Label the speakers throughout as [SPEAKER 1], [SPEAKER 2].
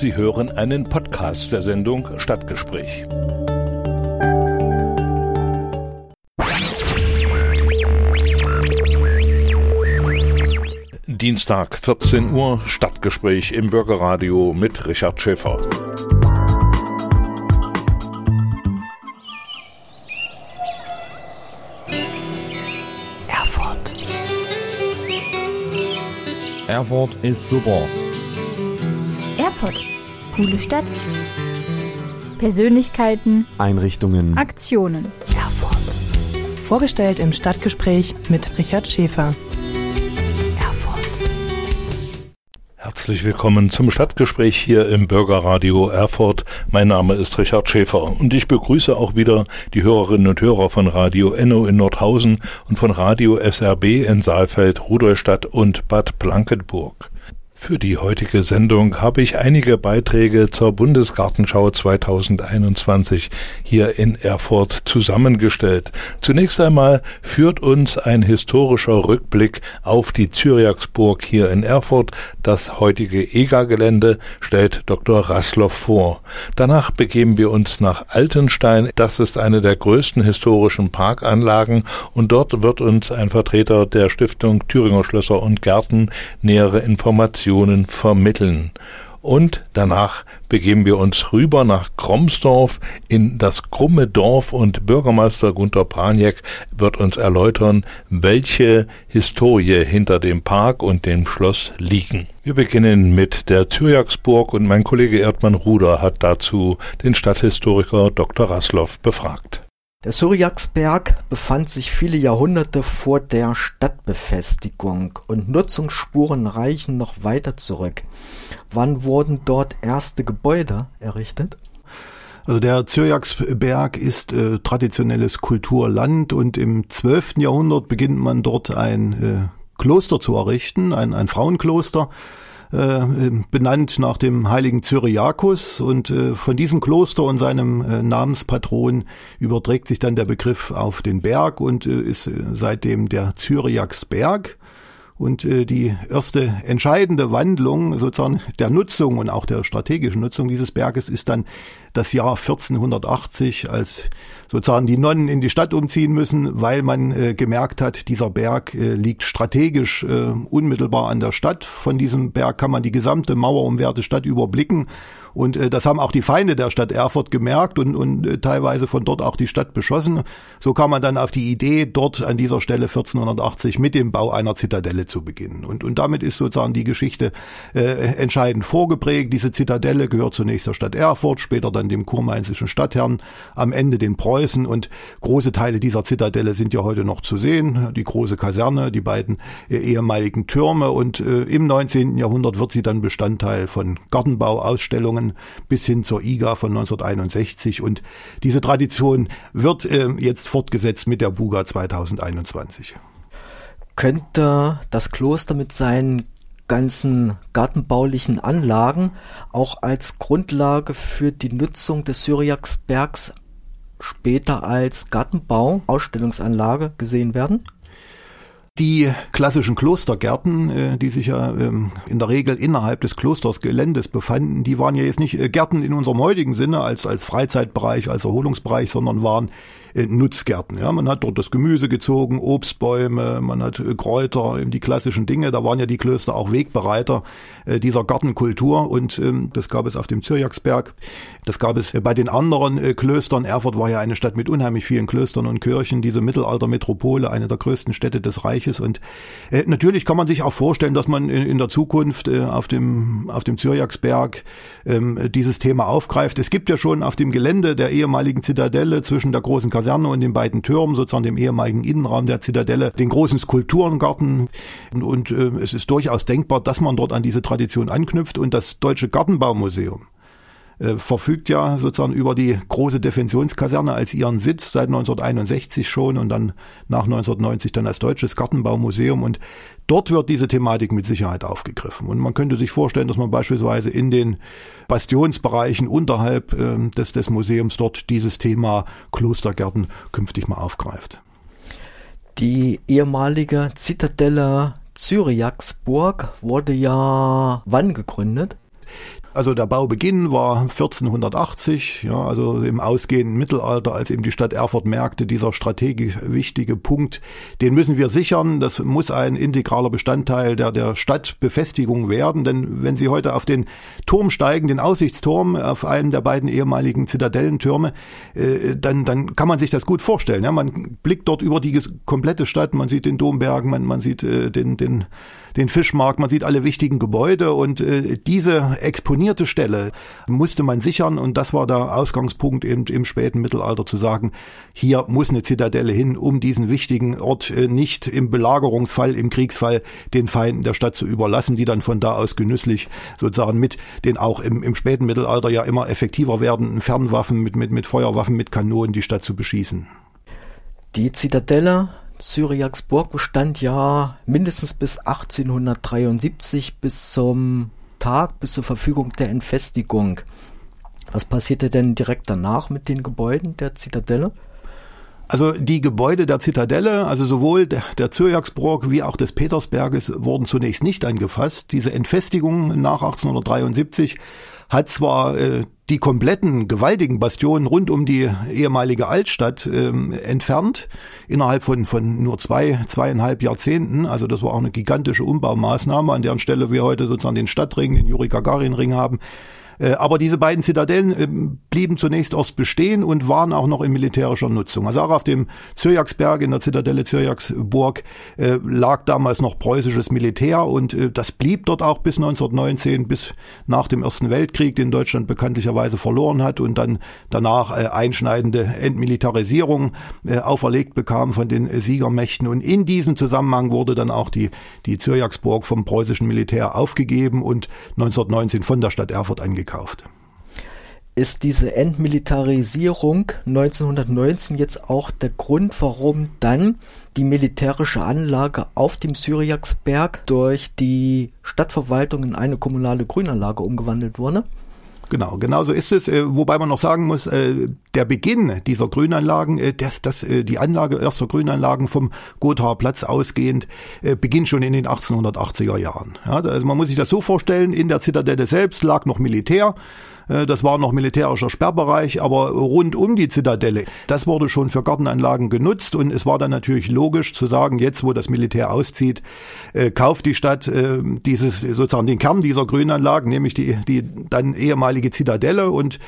[SPEAKER 1] Sie hören einen Podcast der Sendung Stadtgespräch. Dienstag 14 Uhr Stadtgespräch im Bürgerradio mit Richard Schäfer.
[SPEAKER 2] Erfurt.
[SPEAKER 3] Erfurt ist super.
[SPEAKER 4] Coole Stadt. Persönlichkeiten,
[SPEAKER 3] Einrichtungen.
[SPEAKER 4] Aktionen.
[SPEAKER 2] Erfurt. Vorgestellt im Stadtgespräch mit Richard Schäfer. Erfurt.
[SPEAKER 1] Herzlich willkommen zum Stadtgespräch hier im Bürgerradio Erfurt. Mein Name ist Richard Schäfer und ich begrüße auch wieder die Hörerinnen und Hörer von Radio Enno in Nordhausen und von Radio SRB in Saalfeld, Rudolstadt und Bad Blankenburg. Für die heutige Sendung habe ich einige Beiträge zur Bundesgartenschau 2021 hier in Erfurt zusammengestellt. Zunächst einmal führt uns ein historischer Rückblick auf die Zyriaksburg hier in Erfurt. Das heutige EGA-Gelände stellt Dr. Rasloff vor. Danach begeben wir uns nach Altenstein. Das ist eine der größten historischen Parkanlagen und dort wird uns ein Vertreter der Stiftung Thüringer Schlösser und Gärten nähere Informationen vermitteln. Und danach begeben wir uns rüber nach Kromsdorf in das krumme Dorf und Bürgermeister Gunter Praniak wird uns erläutern, welche Historie hinter dem Park und dem Schloss liegen. Wir beginnen mit der Zyriaksburg und mein Kollege Erdmann Ruder hat dazu den Stadthistoriker Dr. Rasloff befragt.
[SPEAKER 5] Der Syriaksberg befand sich viele Jahrhunderte vor der Stadtbefestigung und Nutzungsspuren reichen noch weiter zurück. Wann wurden dort erste Gebäude errichtet?
[SPEAKER 6] Also der Zyriaksberg ist äh, traditionelles Kulturland und im 12. Jahrhundert beginnt man dort ein äh, Kloster zu errichten, ein, ein Frauenkloster benannt nach dem heiligen Cyriakus und äh, von diesem Kloster und seinem äh, Namenspatron überträgt sich dann der Begriff auf den Berg und äh, ist äh, seitdem der Zyriaksberg. Und äh, die erste entscheidende Wandlung sozusagen der Nutzung und auch der strategischen Nutzung dieses Berges ist dann das Jahr 1480, als sozusagen die Nonnen in die Stadt umziehen müssen, weil man äh, gemerkt hat, dieser Berg äh, liegt strategisch äh, unmittelbar an der Stadt. Von diesem Berg kann man die gesamte mauerumwehrte Stadt überblicken. Und äh, das haben auch die Feinde der Stadt Erfurt gemerkt und, und äh, teilweise von dort auch die Stadt beschossen. So kam man dann auf die Idee, dort an dieser Stelle 1480 mit dem Bau einer Zitadelle zu beginnen. Und, und damit ist sozusagen die Geschichte äh, entscheidend vorgeprägt. Diese Zitadelle gehört zunächst der Stadt Erfurt, später dann dem kurmainzischen Stadtherrn, am Ende den Preußen und große Teile dieser Zitadelle sind ja heute noch zu sehen. Die große Kaserne, die beiden äh, ehemaligen Türme und äh, im 19. Jahrhundert wird sie dann Bestandteil von Gartenbauausstellungen bis hin zur IGA von 1961 und diese Tradition wird äh, jetzt fortgesetzt mit der Buga 2021.
[SPEAKER 5] Könnte das Kloster mit seinen ganzen gartenbaulichen Anlagen auch als Grundlage für die Nutzung des Syriaksbergs später als Gartenbau, Ausstellungsanlage gesehen werden?
[SPEAKER 6] Die klassischen Klostergärten, äh, die sich ja ähm, in der Regel innerhalb des Klostersgeländes befanden, die waren ja jetzt nicht äh, Gärten in unserem heutigen Sinne als, als Freizeitbereich, als Erholungsbereich, sondern waren äh, Nutzgärten. Ja, man hat dort das Gemüse gezogen, Obstbäume, man hat Kräuter, die klassischen Dinge. Da waren ja die Klöster auch Wegbereiter dieser Gartenkultur und ähm, das gab es auf dem Zyriaksberg. Das gab es bei den anderen Klöstern. Erfurt war ja eine Stadt mit unheimlich vielen Klöstern und Kirchen, diese Mittelaltermetropole, eine der größten Städte des Reiches. Und äh, natürlich kann man sich auch vorstellen, dass man in, der Zukunft äh, auf dem auf dem Zyriaksberg ähm, dieses Thema aufgreift. Es gibt ja schon auf dem Gelände der ehemaligen Zitadelle zwischen der großen Kaserne und den beiden Türmen, sozusagen dem ehemaligen Innenraum der Zitadelle, den großen Skulpturengarten. Und, und äh, es ist durchaus denkbar, dass man dort an diese Tradition anknüpft und das Deutsche Gartenbaumuseum äh, verfügt ja sozusagen über die große Defensionskaserne als ihren Sitz seit 1961 schon und dann nach 1990 dann als Deutsches Gartenbaumuseum und dort wird diese Thematik mit Sicherheit aufgegriffen und man könnte sich vorstellen, dass man beispielsweise in den Bastionsbereichen unterhalb äh, des, des Museums dort dieses Thema Klostergärten künftig mal aufgreift.
[SPEAKER 5] Die ehemalige Zitadelle Zyriaksburg wurde ja wann gegründet?
[SPEAKER 6] Also der Baubeginn war 1480, ja, also im ausgehenden Mittelalter, als eben die Stadt Erfurt merkte, dieser strategisch wichtige Punkt, den müssen wir sichern. Das muss ein integraler Bestandteil der, der Stadtbefestigung werden. Denn wenn Sie heute auf den Turm steigen, den Aussichtsturm, auf einen der beiden ehemaligen Zitadellentürme, äh, dann, dann kann man sich das gut vorstellen. Ja, man blickt dort über die komplette Stadt, man sieht den Domberg, man, man sieht äh, den, den den Fischmarkt, man sieht alle wichtigen Gebäude und äh, diese exponierte Stelle musste man sichern und das war der Ausgangspunkt eben im späten Mittelalter zu sagen, hier muss eine Zitadelle hin, um diesen wichtigen Ort äh, nicht im Belagerungsfall, im Kriegsfall den Feinden der Stadt zu überlassen, die dann von da aus genüsslich sozusagen mit den auch im, im späten Mittelalter ja immer effektiver werdenden Fernwaffen, mit, mit, mit Feuerwaffen, mit Kanonen die Stadt zu beschießen.
[SPEAKER 5] Die Zitadelle Syriaksburg bestand ja mindestens bis 1873 bis zum Tag, bis zur Verfügung der Entfestigung. Was passierte denn direkt danach mit den Gebäuden der Zitadelle?
[SPEAKER 6] Also die Gebäude der Zitadelle, also sowohl der, Zyrjaksburg wie auch des Petersberges, wurden zunächst nicht angefasst. Diese Entfestigung nach 1873 hat zwar äh, die kompletten gewaltigen Bastionen rund um die ehemalige Altstadt ähm, entfernt, innerhalb von, von nur zwei, zweieinhalb Jahrzehnten. Also das war auch eine gigantische Umbaumaßnahme, an deren Stelle wir heute sozusagen den Stadtring, den Juri Gagarin Ring haben. Äh, aber diese beiden Zitadellen äh, blieben zunächst erst bestehen und waren auch noch in militärischer Nutzung. Also auch auf dem Zyrjaksberg in der Zitadelle Zyrjaksburg äh, lag damals noch preußisches Militär und das blieb dort auch bis 1919, bis nach dem Ersten Weltkrieg, den Deutschland bekanntlicherweise verloren hat und dann danach einschneidende Entmilitarisierung auferlegt bekam von den Siegermächten. Und in diesem Zusammenhang wurde dann auch die, die Zyrjaksburg vom preußischen Militär aufgegeben und 1919 von der Stadt Erfurt angekündigt gekauft.
[SPEAKER 5] Ist diese Entmilitarisierung 1919 jetzt auch der Grund, warum dann die militärische Anlage auf dem Syriaksberg durch die Stadtverwaltung in eine kommunale Grünanlage umgewandelt wurde?
[SPEAKER 6] Genau, genau so ist es. Äh, wobei man noch sagen muss, äh, der Beginn dieser Grünanlagen, äh, das, das, die Anlage erster Grünanlagen vom Gothaer Platz ausgehend, beginnt schon in den 1880er Jahren. Ja, also man muss sich das so vorstellen, in der Zitadelle selbst lag noch Militär. Äh, das war noch militärischer Sperrbereich, aber rund um die Zitadelle, das wurde schon für Gartenanlagen genutzt und es war dann natürlich logisch zu sagen, jetzt wo das Militär auszieht, äh, kauft die Stadt äh, dieses sozusagen den Kern dieser Grünanlagen, nämlich die, die dann ehemalige Zitadelle und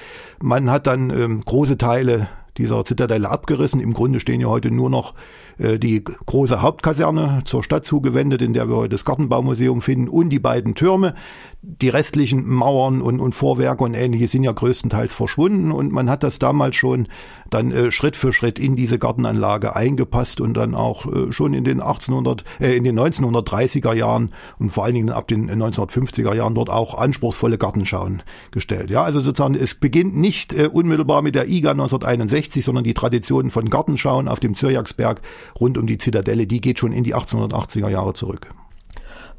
[SPEAKER 6] man hat dann ähm, große Teile dieser Zitadelle abgerissen. Im Grunde stehen ja heute nur noch äh, die große Hauptkaserne zur Stadt zugewendet, in der wir heute das Gartenbaumuseum finden, und die beiden Türme. Die restlichen Mauern und, und Vorwerke und ähnliche sind ja größtenteils verschwunden und man hat das damals schon dann äh, Schritt für Schritt in diese Gartenanlage eingepasst und dann auch äh, schon in den 1800, äh, in den 1930er Jahren und vor allen Dingen ab den 1950er Jahren dort auch anspruchsvolle Gartenschauen gestellt. Ja, also sozusagen es beginnt nicht äh, unmittelbar mit der IGA 1961, sondern die Tradition von Gartenschauen auf dem Zyrjaksberg rund um die Zitadelle, die geht schon in die 1880er Jahre zurück.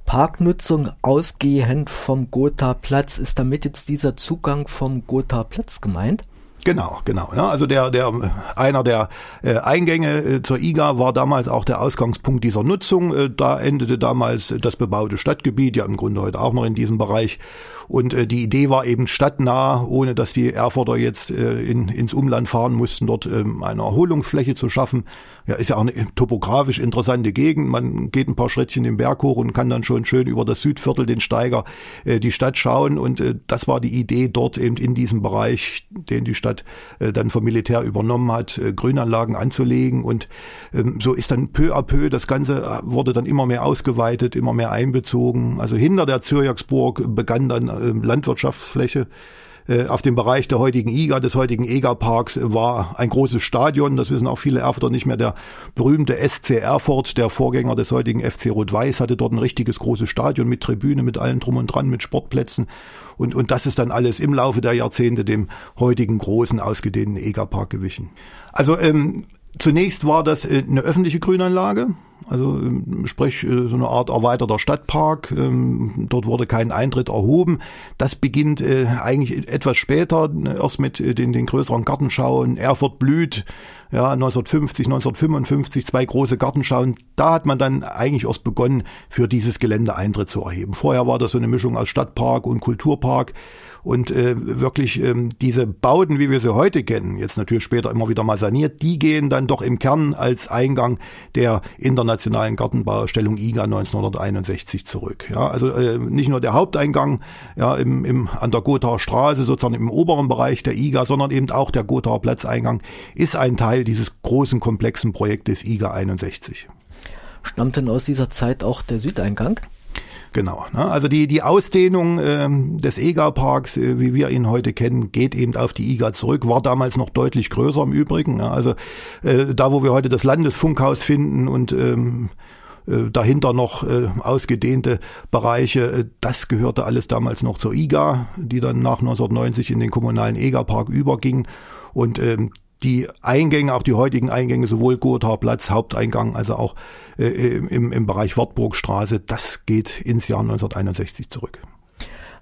[SPEAKER 5] Parknutzung ausgehend vom Gotha-Platz, ist damit jetzt dieser Zugang vom Gotha-Platz gemeint?
[SPEAKER 6] Genau, genau. Ja, also der, der einer der äh, Eingänge äh, zur IGA war damals auch der Ausgangspunkt dieser Nutzung. Äh, da endete damals das bebaute Stadtgebiet, ja im Grunde heute auch noch in diesem Bereich. Und äh, die Idee war eben stadtnah, ohne dass die Erfurter jetzt äh, in, ins Umland fahren mussten, dort ähm, eine Erholungsfläche zu schaffen. Ja, ist ja auch eine topografisch interessante Gegend. Man geht ein paar Schrittchen den Berg hoch und kann dann schon schön über das Südviertel, den Steiger, äh, die Stadt schauen. Und äh, das war die Idee, dort eben in diesem Bereich, den die Stadt äh, dann vom Militär übernommen hat, äh, Grünanlagen anzulegen. Und ähm, so ist dann peu à peu, das Ganze äh, wurde dann immer mehr ausgeweitet, immer mehr einbezogen. Also hinter der Zyrjaksburg begann dann äh, Landwirtschaftsfläche äh, auf dem Bereich der heutigen IGA, des heutigen EGA-Parks, war ein großes Stadion. Das wissen auch viele Erfurter nicht mehr. Der berühmte SC Erfurt, der Vorgänger des heutigen FC Rot-Weiß, hatte dort ein richtiges großes Stadion mit Tribüne, mit allem drum und dran, mit Sportplätzen. Und, und das ist dann alles im Laufe der Jahrzehnte dem heutigen großen, ausgedehnten EGA-Park gewichen. Also ähm, Zunächst war das äh, eine öffentliche Grünanlage. Also ähm, sprich äh, so eine Art erweiterter Stadtpark. Ähm, dort wurde kein Eintritt erhoben. Das beginnt äh, eigentlich etwas später, erst mit den, den größeren Gartenschauen. Erfurt blüht, ja 1950, 1955 zwei große Gartenschauen. Da hat man dann eigentlich erst begonnen, für dieses Gelände Eintritt zu erheben. Vorher war das so eine Mischung aus Stadtpark und Kulturpark und äh, wirklich ähm, diese Bauten, wie wir sie heute kennen, jetzt natürlich später immer wieder mal saniert, die gehen dann doch im Kern als Eingang der internationalen Gartenbaustellung IGA 1961 zurück. Ja, also äh, nicht nur der Haupteingang ja, im, im, an der Gothaer Straße, sozusagen im oberen Bereich der IGA, sondern eben auch der Gothaer Platzeingang ist ein Teil dieses großen komplexen Projektes IGA 61.
[SPEAKER 5] Stammt denn aus dieser Zeit auch der Südeingang?
[SPEAKER 6] Genau. Ne? Also die, die Ausdehnung ähm, des EGA-Parks, äh, wie wir ihn heute kennen, geht eben auf die IGA zurück, war damals noch deutlich größer im Übrigen. Ne? Also äh, da, wo wir heute das Landesfunkhaus finden und ähm, äh, dahinter noch äh, ausgedehnte Bereiche. Äh, das gehörte alles damals noch zur IGA, die dann nach 1990 in den kommunalen EGA-Park überging. Und ähm, die Eingänge, auch die heutigen Eingänge, sowohl Gotha Platz, Haupteingang, also auch äh, im, im Bereich Wartburgstraße, das geht ins Jahr 1961 zurück.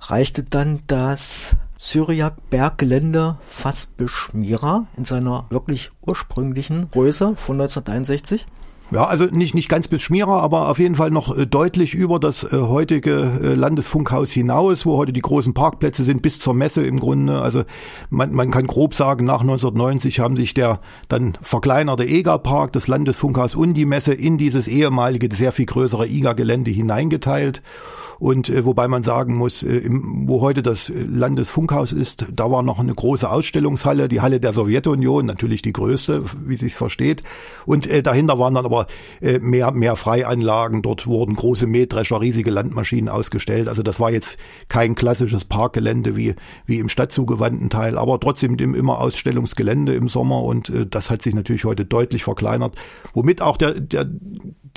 [SPEAKER 5] Reichte dann das Syriac-Berggelände fast bis Schmira in seiner wirklich ursprünglichen Größe von 1961?
[SPEAKER 6] Ja, also nicht, nicht ganz bis Schmierer, aber auf jeden Fall noch äh, deutlich über das äh, heutige äh, Landesfunkhaus hinaus, wo heute die großen Parkplätze sind, bis zur Messe im Grunde. Also man, man kann grob sagen, nach 1990 haben sich der dann verkleinerte EGA-Park, das Landesfunkhaus und die Messe in dieses ehemalige, sehr viel größere IGA-Gelände hineingeteilt. Und äh, wobei man sagen muss, äh, im, wo heute das Landesfunkhaus ist, da war noch eine große Ausstellungshalle, die Halle der Sowjetunion, natürlich die größte, wie sich versteht. Und äh, dahinter waren dann aber äh, mehr, mehr Freianlagen. Dort wurden große Mähdrescher, riesige Landmaschinen ausgestellt. Also das war jetzt kein klassisches Parkgelände wie, wie im stadtzugewandten Teil, aber trotzdem immer Ausstellungsgelände im Sommer. Und äh, das hat sich natürlich heute deutlich verkleinert, womit auch der, der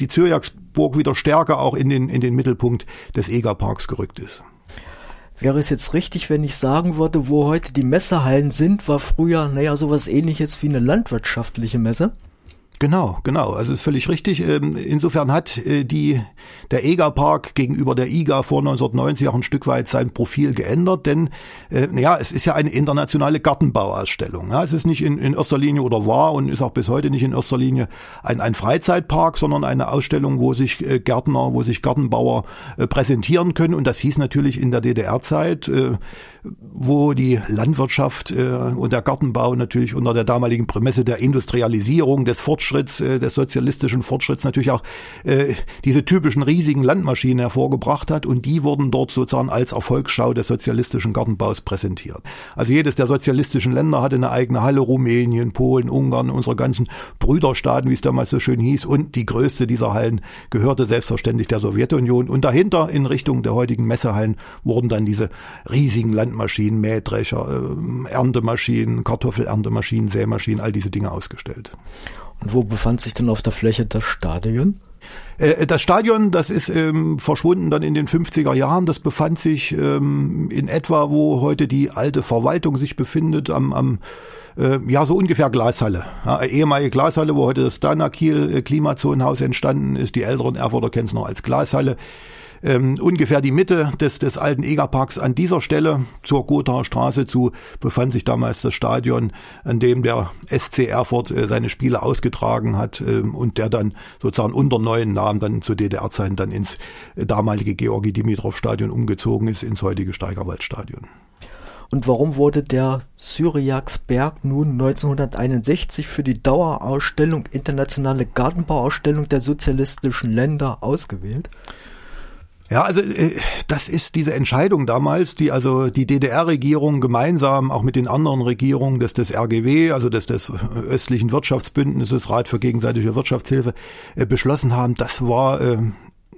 [SPEAKER 6] die Zyrjaksburg wieder stärker auch in den, in den Mittelpunkt des Egerparks gerückt ist.
[SPEAKER 5] Wäre es jetzt richtig, wenn ich sagen würde, wo heute die Messehallen sind, war früher, naja, sowas ähnliches wie eine landwirtschaftliche Messe?
[SPEAKER 6] Genau, genau. Also ist völlig richtig. Ähm, insofern hat äh, die, der EGA-Park gegenüber der IGA vor 1990 auch ein Stück weit sein Profil geändert, denn äh, ja, es ist ja eine internationale Gartenbauausstellung. Ja, es ist nicht in, in erster Linie oder war und ist auch bis heute nicht in erster Linie ein, ein Freizeitpark, sondern eine Ausstellung, wo sich äh, Gärtner, wo sich Gartenbauer präsentieren können. Und das hieß natürlich in der DDR-Zeit, wo die Landwirtschaft und der Gartenbau natürlich unter der damaligen Prämisse der Industrialisierung des Fortschritts Fortschritts, äh, des sozialistischen Fortschritts natürlich auch äh, diese typischen riesigen Landmaschinen hervorgebracht hat und die wurden dort sozusagen als Erfolgsschau des sozialistischen Gartenbaus präsentiert. Also jedes der sozialistischen Länder hatte eine eigene Halle, Rumänien, Polen, Ungarn, unsere ganzen Brüderstaaten, wie es damals so schön hieß, und die größte dieser Hallen gehörte selbstverständlich der Sowjetunion und dahinter in Richtung der heutigen Messehallen wurden dann diese riesigen Landmaschinen, Mähdrescher, äh, Erntemaschinen, Kartoffelerntemaschinen, Sämaschinen, all diese Dinge ausgestellt.
[SPEAKER 5] Wo befand sich denn auf der Fläche das Stadion?
[SPEAKER 6] Äh, das Stadion, das ist ähm, verschwunden dann in den 50er Jahren. Das befand sich ähm, in etwa, wo heute die alte Verwaltung sich befindet, am, am äh, ja, so ungefähr Glashalle. Ja, ehemalige Glashalle, wo heute das Dana Kiel Klimazonenhaus entstanden ist. Die älteren Erfurter kennen es noch als Glashalle ähm, ungefähr die Mitte des, des alten Egerparks an dieser Stelle zur Gothaer Straße zu befand sich damals das Stadion, an dem der SC Erfurt äh, seine Spiele ausgetragen hat äh, und der dann sozusagen unter neuen Namen dann zu DDR-Zeiten dann ins äh, damalige Georgi Dimitrov Stadion umgezogen ist, ins heutige Steigerwaldstadion.
[SPEAKER 5] Und warum wurde der Syriaksberg nun 1961 für die Dauerausstellung Internationale Gartenbauausstellung der sozialistischen Länder ausgewählt?
[SPEAKER 6] Ja, also äh, das ist diese Entscheidung damals, die also die DDR-Regierung gemeinsam auch mit den anderen Regierungen des, des RGW, also des, des östlichen Wirtschaftsbündnisses, Rat für gegenseitige Wirtschaftshilfe, äh, beschlossen haben. Das war äh,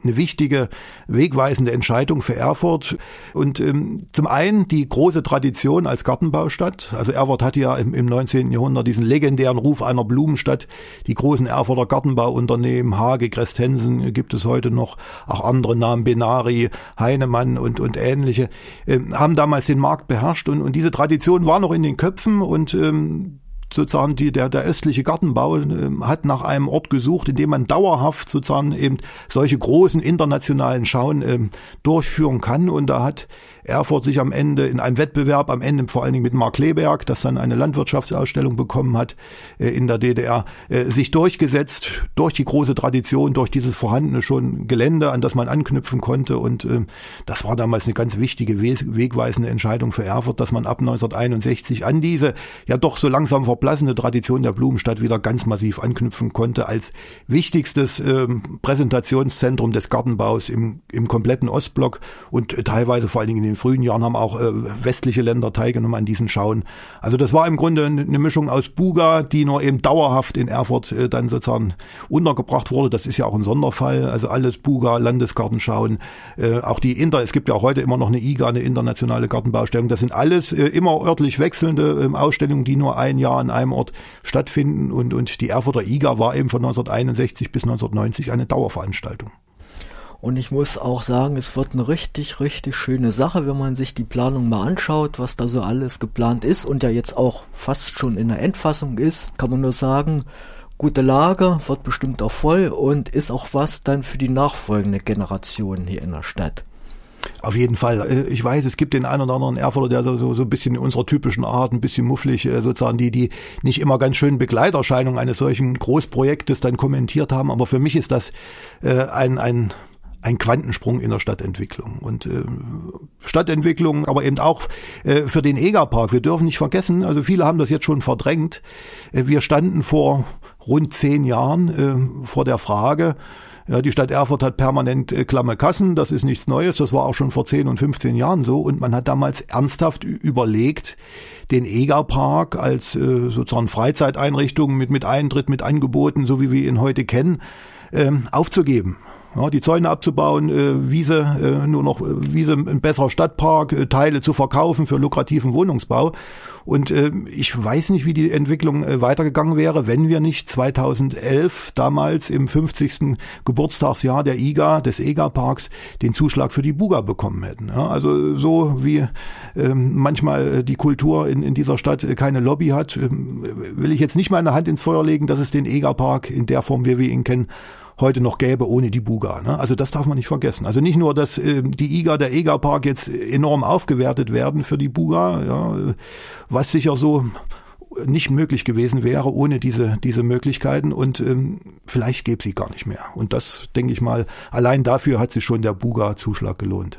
[SPEAKER 6] eine wichtige, wegweisende Entscheidung für Erfurt. Und ähm, zum einen die große Tradition als Gartenbaustadt. Also Erfurt hatte ja im, im 19. Jahrhundert diesen legendären Ruf einer Blumenstadt. Die großen Erfurter Gartenbauunternehmen, Hage, Christensen gibt es heute noch, auch andere Namen, Benari, Heinemann und, und ähnliche, äh, haben damals den Markt beherrscht. Und, und diese Tradition war noch in den Köpfen und ähm, sozusagen die, der, der östliche Gartenbau äh, hat nach einem Ort gesucht, in dem man dauerhaft sozusagen eben solche großen internationalen Schauen äh, durchführen kann. Und da hat Erfurt sich am Ende in einem Wettbewerb, am Ende vor allen Dingen mit Mark Kleberg, das dann eine Landwirtschaftsausstellung bekommen hat äh, in der DDR, äh, sich durchgesetzt durch die große Tradition, durch dieses vorhandene schon Gelände, an das man anknüpfen konnte. Und äh, das war damals eine ganz wichtige, wegweisende Entscheidung für Erfurt, dass man ab 1961 an diese ja doch so langsam verblassende Tradition der Blumenstadt wieder ganz massiv anknüpfen konnte als wichtigstes äh, Präsentationszentrum des Gartenbaus im, im kompletten Ostblock und teilweise vor allen Dingen in den frühen Jahren haben auch äh, westliche Länder teilgenommen an diesen Schauen. Also das war im Grunde eine Mischung aus Buga, die nur eben dauerhaft in Erfurt äh, dann sozusagen untergebracht wurde. Das ist ja auch ein Sonderfall. Also alles Buga, Landesgartenschauen, äh, auch die Inter, es gibt ja heute immer noch eine IGA, eine internationale Gartenbaustellung. Das sind alles äh, immer örtlich wechselnde äh, Ausstellungen, die nur ein Jahr an einem Ort stattfinden. Und, und die Erfurter IGA war eben von 1961 bis 1990 eine Dauerveranstaltung.
[SPEAKER 5] Und ich muss auch sagen, es wird eine richtig, richtig schöne Sache, wenn man sich die Planung mal anschaut, was da so alles geplant ist und ja jetzt auch fast schon in der Endfassung ist, kann man nur sagen, gute Lage, wird bestimmt auch voll und ist auch was dann für die nachfolgende Generation hier in der Stadt.
[SPEAKER 6] Auf jeden Fall. Äh, ich weiß, es gibt den einen oder anderen Erfurter, der so, so ein bisschen in unserer typischen Art, ein bisschen mufflig äh, sozusagen, die, die nicht immer ganz schön Begleiterscheinungen eines solchen Großprojektes dann kommentiert haben. Aber für mich ist das äh, ein, ein ein Quantensprung in der Stadtentwicklung. Und äh, Stadtentwicklung, aber eben auch äh, für den Egerpark. Wir dürfen nicht vergessen, also viele haben das jetzt schon verdrängt. Äh, wir standen vor rund zehn Jahren äh, vor der Frage, ja, die Stadt Erfurt hat permanent äh, klamme Kassen, das ist nichts Neues, das war auch schon vor 10 und 15 Jahren so und man hat damals ernsthaft überlegt, den Egerpark als äh, sozusagen Freizeiteinrichtung mit, mit Eintritt, mit Angeboten, so wie wir ihn heute kennen, äh, aufzugeben ja, die Zäune abzubauen, äh, Wiese, äh, nur noch äh, Wiese, ein besserer Stadtpark, äh, Teile zu verkaufen für lukrativen Wohnungsbau. Und äh, ich weiß nicht, wie die Entwicklung äh, weitergegangen wäre, wenn wir nicht 2011 damals im 50. Geburtstagsjahr der IGA, des EGA-Parks, den Zuschlag für die Buga bekommen hätten. Ja, also so wie ähm, manchmal äh, die Kultur in, in dieser Stadt äh, keine Lobby hat, äh, will ich jetzt nicht meine Hand ins Feuer legen, dass es den EGA-Park in der Form, wie wir ihn kennen, heute noch gäbe ohne die Buga. Ne? Also das darf man nicht vergessen. Also nicht nur, dass äh, die IGA, der EGA-Park jetzt enorm aufgewertet werden für die Buga, ja, was sicher so nicht möglich gewesen wäre ohne diese diese Möglichkeiten und ähm, vielleicht gäbe sie gar nicht mehr. Und das denke ich mal, allein dafür hat sich schon der Buga-Zuschlag gelohnt.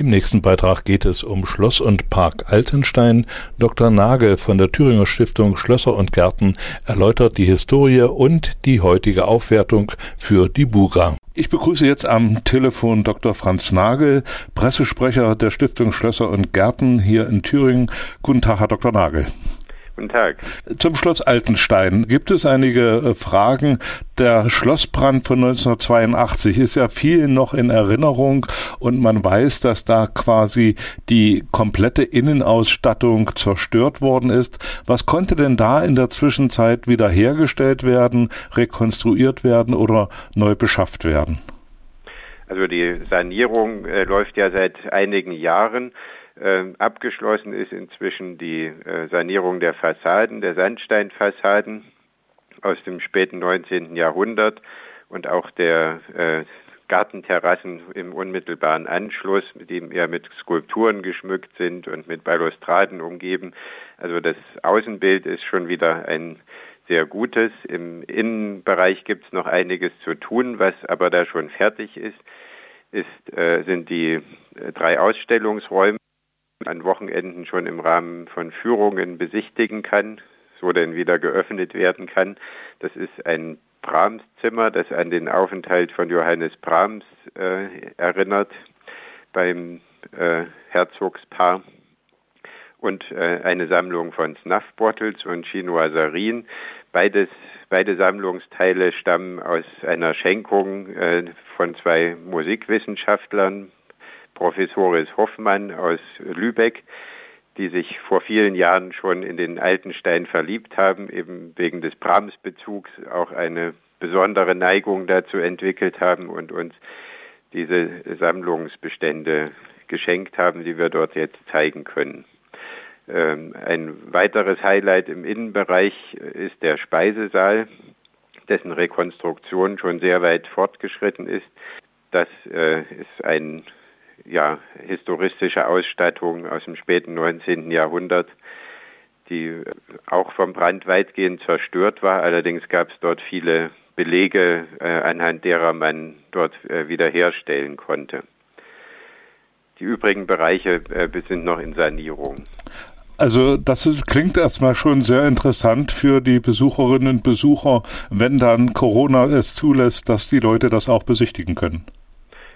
[SPEAKER 1] Im nächsten Beitrag geht es um Schloss und Park Altenstein. Dr. Nagel von der Thüringer Stiftung Schlösser und Gärten erläutert die Historie und die heutige Aufwertung für die Buga. Ich begrüße jetzt am Telefon Dr. Franz Nagel, Pressesprecher der Stiftung Schlösser und Gärten hier in Thüringen. Guten Tag, Herr Dr. Nagel.
[SPEAKER 7] Guten Tag.
[SPEAKER 1] Zum Schloss Altenstein gibt es einige äh, Fragen. Der Schlossbrand von 1982 ist ja vielen noch in Erinnerung und man weiß, dass da quasi die komplette Innenausstattung zerstört worden ist. Was konnte denn da in der Zwischenzeit wiederhergestellt werden, rekonstruiert werden oder neu beschafft werden?
[SPEAKER 7] Also die Sanierung äh, läuft ja seit einigen Jahren. Äh, abgeschlossen ist inzwischen die äh, Sanierung der Fassaden, der Sandsteinfassaden aus dem späten 19. Jahrhundert und auch der äh, Gartenterrassen im unmittelbaren Anschluss, die ja mit Skulpturen geschmückt sind und mit Balustraden umgeben. Also das Außenbild ist schon wieder ein sehr gutes. Im Innenbereich gibt es noch einiges zu tun, was aber da schon fertig ist, ist äh, sind die äh, drei Ausstellungsräume an Wochenenden schon im Rahmen von Führungen besichtigen kann, so denn wieder geöffnet werden kann. Das ist ein Brahms-Zimmer, das an den Aufenthalt von Johannes Brahms äh, erinnert beim äh, Herzogspaar und äh, eine Sammlung von Snuff Bottles und Chinoiserien. Beides Beide Sammlungsteile stammen aus einer Schenkung äh, von zwei Musikwissenschaftlern, Professoris Hoffmann aus Lübeck, die sich vor vielen Jahren schon in den Altenstein verliebt haben, eben wegen des Brahms-Bezugs auch eine besondere Neigung dazu entwickelt haben und uns diese Sammlungsbestände geschenkt haben, die wir dort jetzt zeigen können. Ähm, ein weiteres Highlight im Innenbereich ist der Speisesaal, dessen Rekonstruktion schon sehr weit fortgeschritten ist. Das äh, ist eine ja, historistische Ausstattung aus dem späten 19. Jahrhundert, die auch vom Brand weitgehend zerstört war. Allerdings gab es dort viele Belege, äh, anhand derer man dort äh, wiederherstellen konnte. Die übrigen Bereiche äh, sind noch in Sanierung.
[SPEAKER 1] Also das ist, klingt erstmal schon sehr interessant für die Besucherinnen und Besucher, wenn dann Corona es zulässt, dass die Leute das auch besichtigen können.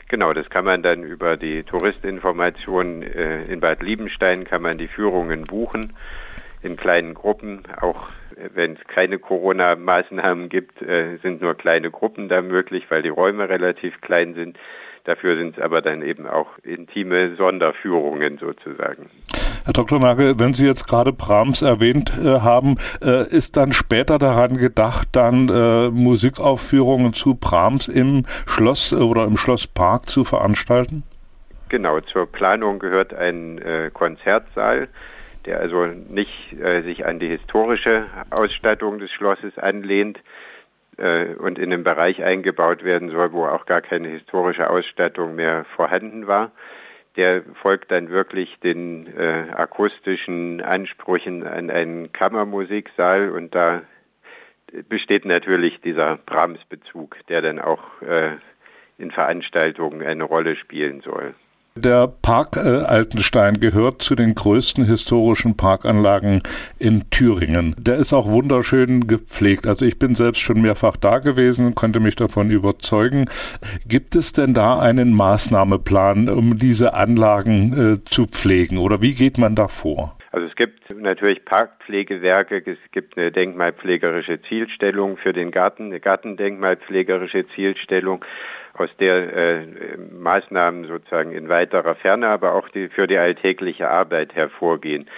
[SPEAKER 7] Genau, das kann man dann über die Touristinformation äh, in Bad Liebenstein kann man die Führungen buchen in kleinen Gruppen. Auch äh, wenn es keine Corona-Maßnahmen gibt, äh, sind nur kleine Gruppen da möglich, weil die Räume relativ klein sind. Dafür sind es aber dann eben auch intime Sonderführungen sozusagen.
[SPEAKER 1] Herr Dr. Nagel, wenn Sie jetzt gerade Brahms erwähnt äh, haben, äh, ist dann später daran gedacht, dann äh, Musikaufführungen zu Brahms im Schloss oder im Schlosspark zu veranstalten?
[SPEAKER 7] Genau, zur Planung gehört ein äh, Konzertsaal, der also nicht äh, sich an die historische Ausstattung des Schlosses anlehnt, äh, und in einen Bereich eingebaut werden soll, wo auch gar keine historische Ausstattung mehr vorhanden war. Der folgt dann wirklich den äh, akustischen Ansprüchen an einen Kammermusiksaal und da besteht natürlich dieser Brahms-Bezug, der dann auch äh, in Veranstaltungen eine Rolle spielen soll.
[SPEAKER 1] Der Park äh, Altenstein gehört zu den größten historischen Parkanlagen in Thüringen. Der ist auch wunderschön gepflegt. Also ich bin selbst schon mehrfach da gewesen und konnte mich davon überzeugen. Gibt es denn da einen Maßnahmeplan, um diese Anlagen äh, zu pflegen oder wie geht man da vor?
[SPEAKER 7] Also es gibt natürlich Parkpflegewerke, es gibt eine denkmalpflegerische Zielstellung für den Garten, eine Gartendenkmalpflegerische Zielstellung aus der äh, Maßnahmen sozusagen in weiterer Ferne, aber auch die, für die alltägliche Arbeit hervorgehen.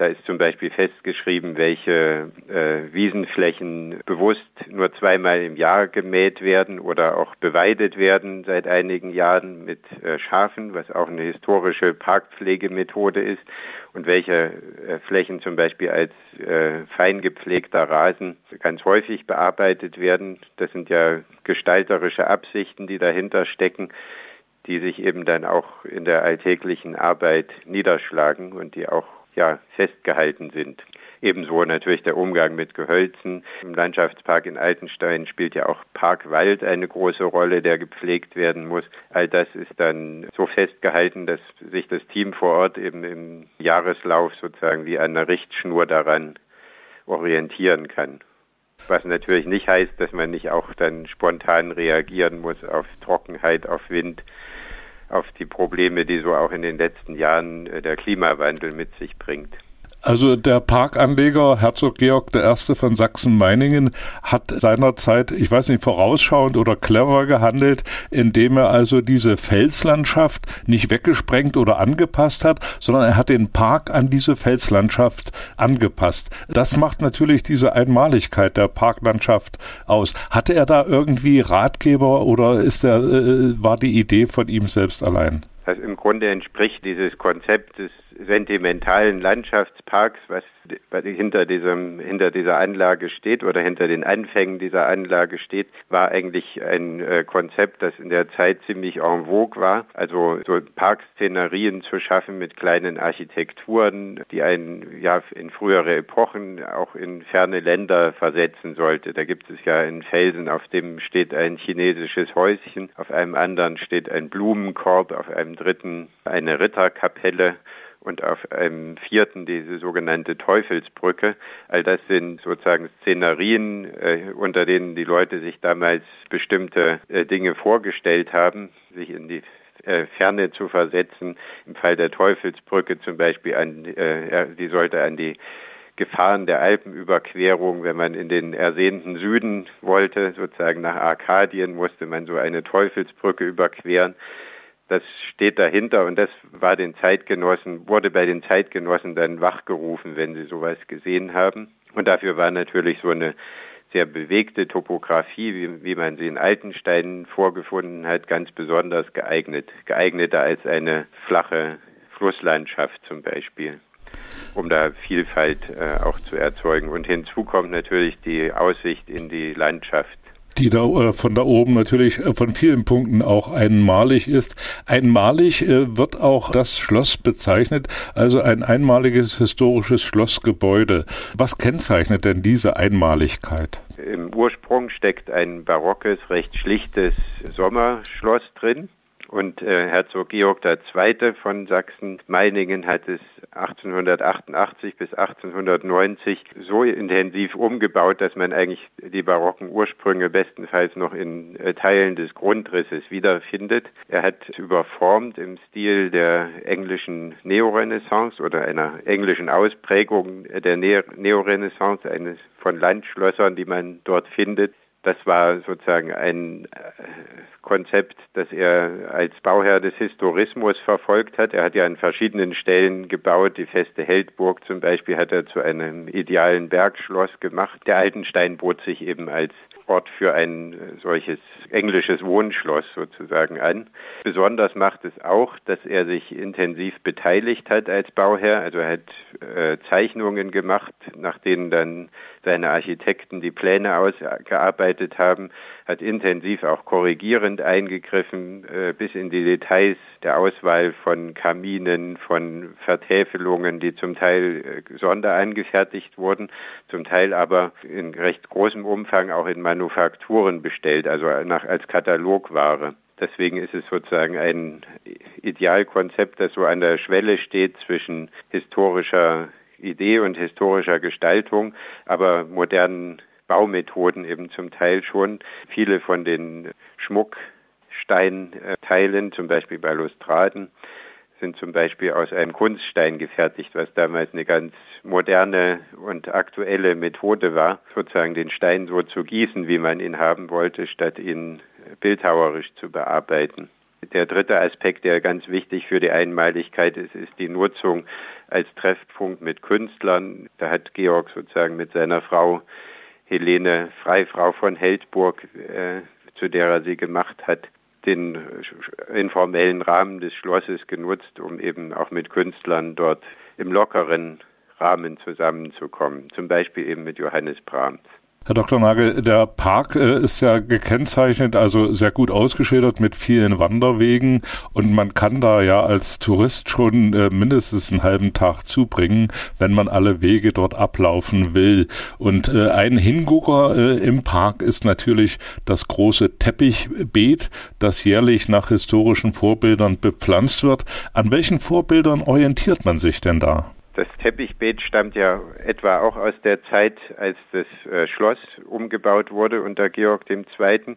[SPEAKER 7] Da ist zum Beispiel festgeschrieben, welche äh, Wiesenflächen bewusst nur zweimal im Jahr gemäht werden oder auch beweidet werden seit einigen Jahren mit äh, Schafen, was auch eine historische Parkpflegemethode ist und welche äh, Flächen zum Beispiel als äh, fein gepflegter Rasen ganz häufig bearbeitet werden. Das sind ja gestalterische Absichten, die dahinter stecken, die sich eben dann auch in der alltäglichen Arbeit niederschlagen und die auch ja, festgehalten sind. Ebenso natürlich der Umgang mit Gehölzen. Im Landschaftspark in Altenstein spielt ja auch Parkwald eine große Rolle, der gepflegt werden muss. All das ist dann so festgehalten, dass sich das Team vor Ort eben im Jahreslauf sozusagen wie an einer Richtschnur daran orientieren kann. Was natürlich nicht heißt, dass man nicht auch dann spontan reagieren muss auf Trockenheit, auf Wind auf die Probleme, die so auch in den letzten Jahren äh, der Klimawandel mit sich bringt.
[SPEAKER 1] Also der Parkanleger Herzog Georg I. von Sachsen-Meiningen hat seinerzeit, ich weiß nicht, vorausschauend oder clever gehandelt, indem er also diese Felslandschaft nicht weggesprengt oder angepasst hat, sondern er hat den Park an diese Felslandschaft angepasst. Das macht natürlich diese Einmaligkeit der Parklandschaft aus. Hatte er da irgendwie Ratgeber oder ist der, äh, war die Idee von ihm selbst allein?
[SPEAKER 7] Also im Grunde entspricht dieses Konzept des sentimentalen Landschaftsparks, was hinter diesem, hinter dieser Anlage steht oder hinter den Anfängen dieser Anlage steht, war eigentlich ein äh, Konzept, das in der Zeit ziemlich en vogue war. Also so Parkszenerien zu schaffen mit kleinen Architekturen, die einen ja in frühere Epochen auch in ferne Länder versetzen sollte. Da gibt es ja einen Felsen, auf dem steht ein chinesisches Häuschen, auf einem anderen steht ein Blumenkorb, auf einem dritten eine Ritterkapelle und auf einem vierten diese sogenannte Teufelsbrücke. All das sind sozusagen Szenarien, äh, unter denen die Leute sich damals bestimmte äh, Dinge vorgestellt haben, sich in die äh, Ferne zu versetzen. Im Fall der Teufelsbrücke zum Beispiel an, äh, die sollte an die Gefahren der Alpenüberquerung. Wenn man in den ersehnten Süden wollte, sozusagen nach Arkadien, musste man so eine Teufelsbrücke überqueren. Das steht dahinter und das war den Zeitgenossen, wurde bei den Zeitgenossen dann wachgerufen, wenn sie sowas gesehen haben. Und dafür war natürlich so eine sehr bewegte Topografie, wie, wie man sie in Altensteinen vorgefunden hat, ganz besonders geeignet. Geeigneter als eine flache Flusslandschaft zum Beispiel, um da Vielfalt äh, auch zu erzeugen. Und hinzu kommt natürlich die Aussicht in die Landschaft
[SPEAKER 1] die da äh, von da oben natürlich äh, von vielen Punkten auch einmalig ist. Einmalig äh, wird auch das Schloss bezeichnet, also ein einmaliges historisches Schlossgebäude. Was kennzeichnet denn diese Einmaligkeit?
[SPEAKER 7] Im Ursprung steckt ein barockes, recht schlichtes Sommerschloss drin und äh, Herzog Georg II. von Sachsen-Meiningen hat es 1888 bis 1890 so intensiv umgebaut, dass man eigentlich die barocken Ursprünge bestenfalls noch in äh, Teilen des Grundrisses wiederfindet. Er hat überformt im Stil der englischen Neorenaissance oder einer englischen Ausprägung der ne Neorenaissance, eines von Landschlössern, die man dort findet. Das war sozusagen ein äh, Konzept, das er als Bauherr des Historismus verfolgt hat. Er hat ja an verschiedenen Stellen gebaut. Die feste Heldburg zum Beispiel hat er zu einem idealen Bergschloss gemacht. Der Altenstein bot sich eben als Ort für ein solches englisches Wohnschloss sozusagen an. Besonders macht es auch, dass er sich intensiv beteiligt hat als Bauherr. Also er hat äh, Zeichnungen gemacht, nach denen dann seine Architekten die Pläne ausgearbeitet haben, hat intensiv auch korrigierend eingegriffen äh, bis in die Details der Auswahl von Kaminen, von Vertäfelungen, die zum Teil äh, sonderangefertigt wurden, zum Teil aber in recht großem Umfang auch in Manufakturen bestellt, also nach, als Katalogware. Deswegen ist es sozusagen ein Idealkonzept, das so an der Schwelle steht zwischen historischer Idee und historischer Gestaltung, aber modernen Baumethoden eben zum Teil schon. Viele von den Schmucksteinteilen, zum Beispiel Balustraden, sind zum Beispiel aus einem Kunststein gefertigt, was damals eine ganz moderne und aktuelle Methode war, sozusagen den Stein so zu gießen, wie man ihn haben wollte, statt ihn bildhauerisch zu bearbeiten. Der dritte Aspekt, der ganz wichtig für die Einmaligkeit ist, ist die Nutzung als Treffpunkt mit Künstlern. Da hat Georg sozusagen mit seiner Frau Helene Freifrau von Heldburg, äh, zu der er sie gemacht hat, den informellen Rahmen des Schlosses genutzt, um eben auch mit Künstlern dort im lockeren Rahmen zusammenzukommen, zum Beispiel eben mit Johannes Brahms.
[SPEAKER 1] Herr Dr. Nagel, der Park äh, ist ja gekennzeichnet, also sehr gut ausgeschildert mit vielen Wanderwegen und man kann da ja als Tourist schon äh, mindestens einen halben Tag zubringen, wenn man alle Wege dort ablaufen will. Und äh, ein Hingucker äh, im Park ist natürlich das große Teppichbeet, das jährlich nach historischen Vorbildern bepflanzt wird. An welchen Vorbildern orientiert man sich denn da?
[SPEAKER 7] Das Teppichbeet stammt ja etwa auch aus der Zeit, als das äh, Schloss umgebaut wurde unter Georg II.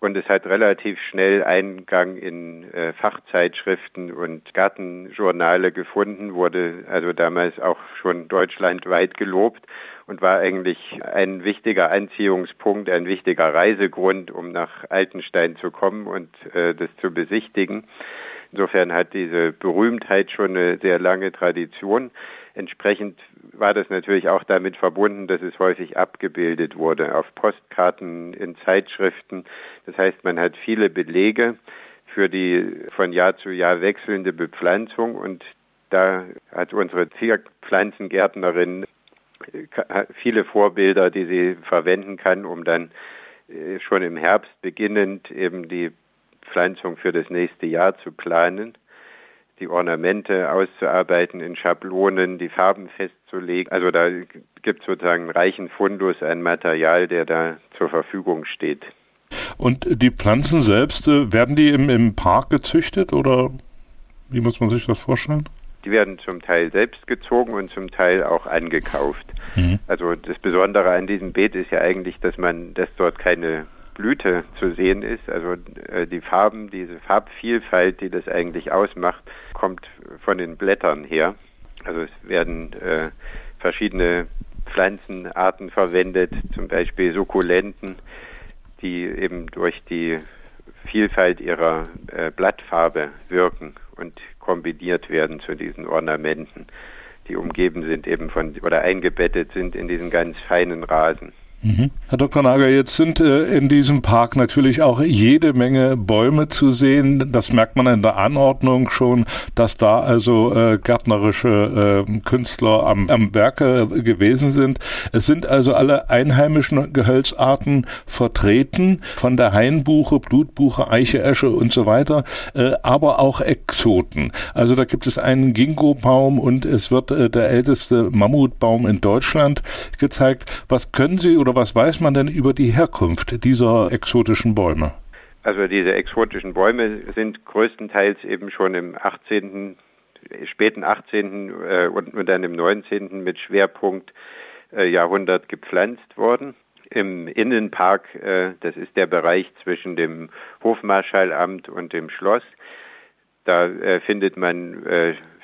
[SPEAKER 7] Und es hat relativ schnell Eingang in äh, Fachzeitschriften und Gartenjournale gefunden, wurde also damals auch schon deutschlandweit gelobt und war eigentlich ein wichtiger Anziehungspunkt, ein wichtiger Reisegrund, um nach Altenstein zu kommen und äh, das zu besichtigen. Insofern hat diese Berühmtheit schon eine sehr lange Tradition. Entsprechend war das natürlich auch damit verbunden, dass es häufig abgebildet wurde auf Postkarten, in Zeitschriften. Das heißt, man hat viele Belege für die von Jahr zu Jahr wechselnde Bepflanzung und da hat unsere Zierpflanzengärtnerin äh, viele Vorbilder, die sie verwenden kann, um dann äh, schon im Herbst beginnend eben die Pflanzung für das nächste Jahr zu planen, die Ornamente auszuarbeiten in Schablonen, die Farben festzulegen. Also da gibt es sozusagen einen reichen Fundus an Material, der da zur Verfügung steht.
[SPEAKER 1] Und die Pflanzen selbst, äh, werden die im, im Park gezüchtet oder wie muss man sich das vorstellen?
[SPEAKER 7] Die werden zum Teil selbst gezogen und zum Teil auch angekauft. Mhm. Also das Besondere an diesem Beet ist ja eigentlich, dass man, dass dort keine Blüte zu sehen ist. Also äh, die Farben, diese Farbvielfalt, die das eigentlich ausmacht, kommt von den Blättern her. Also es werden äh, verschiedene Pflanzenarten verwendet, zum Beispiel Sukkulenten, die eben durch die Vielfalt ihrer äh, Blattfarbe wirken und kombiniert werden zu diesen Ornamenten, die umgeben sind eben von oder eingebettet sind in diesen ganz feinen Rasen.
[SPEAKER 1] Mhm. Herr Dr. Nager, jetzt sind äh, in diesem Park natürlich auch jede Menge Bäume zu sehen. Das merkt man in der Anordnung schon, dass da also äh, gärtnerische äh, Künstler am, am Werke gewesen sind. Es sind also alle einheimischen Gehölzarten vertreten, von der Hainbuche, Blutbuche, Eiche, Esche und so weiter, äh, aber auch Exoten. Also da gibt es einen Ginkgo-Baum und es wird äh, der älteste Mammutbaum in Deutschland gezeigt. Was können Sie oder was weiß man denn über die Herkunft dieser exotischen Bäume?
[SPEAKER 7] Also diese exotischen Bäume sind größtenteils eben schon im 18., späten 18. Äh, und, dann im 19. mit Schwerpunkt äh, Jahrhundert gepflanzt worden. Im Innenpark, äh, das ist der Bereich zwischen dem Hofmarschallamt und dem Schloss, da findet man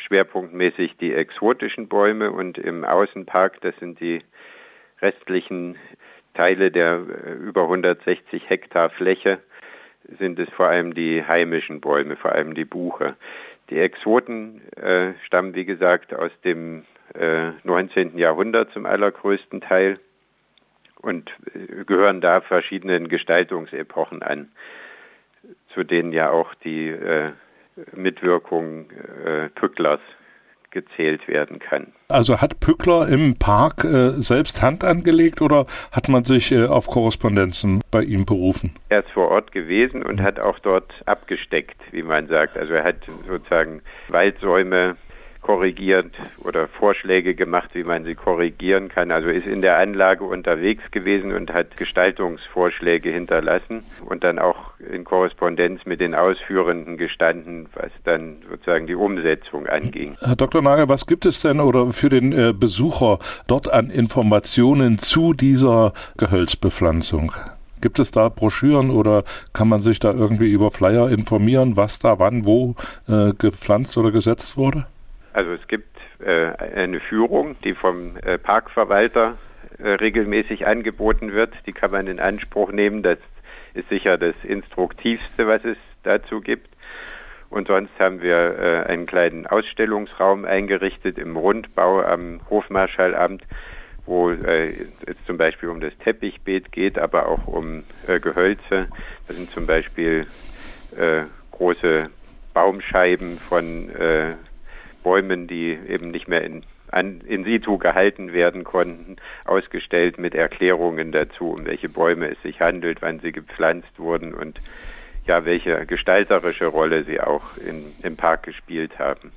[SPEAKER 7] schwerpunktmäßig die exotischen Bäume und im Außenpark, das sind die restlichen Teile der äh, über 160 Hektar Fläche sind es vor allem die heimischen Bäume, vor allem die Buche. Die Exoten äh, stammen, wie gesagt, aus dem äh, 19. Jahrhundert zum allergrößten Teil und äh, gehören da verschiedenen Gestaltungsepochen an, zu denen ja auch die äh, Mitwirkung äh, Pücklers gezählt werden kann.
[SPEAKER 1] Also hat Pückler im Park äh, selbst Hand angelegt oder hat man sich äh, auf Korrespondenzen bei ihm berufen?
[SPEAKER 7] Er ist vor Ort gewesen und hat auch dort abgesteckt, wie man sagt. Also er hat sozusagen Waldsäume korrigiert oder Vorschläge gemacht, wie man sie korrigieren kann. Also ist in der Anlage unterwegs gewesen und hat Gestaltungsvorschläge hinterlassen und dann auch in Korrespondenz mit den Ausführenden gestanden, was dann sozusagen die Umsetzung anging.
[SPEAKER 1] Herr Dr. Nagel, was gibt es denn oder für den äh, Besucher dort an Informationen zu dieser Gehölzbepflanzung? Gibt es da Broschüren oder kann man sich da irgendwie über Flyer informieren, was da wann wo äh, gepflanzt oder gesetzt wurde?
[SPEAKER 7] Also es gibt äh, eine Führung, die vom äh, Parkverwalter äh, regelmäßig angeboten wird. Die kann man in Anspruch nehmen. Das ist sicher das Instruktivste, was es dazu gibt. Und sonst haben wir äh, einen kleinen Ausstellungsraum eingerichtet im Rundbau am Hofmarschallamt, wo äh, es zum Beispiel um das Teppichbeet geht, aber auch um äh, Gehölze. Das sind zum Beispiel große Baumscheiben von Bäumen, die eben nicht mehr in, an, in situ gehalten werden konnten, ausgestellt mit Erklärungen dazu, um welche Bäume es sich handelt, wann sie gepflanzt wurden und ja, welche gestalterische Rolle sie auch in, im Park gespielt haben.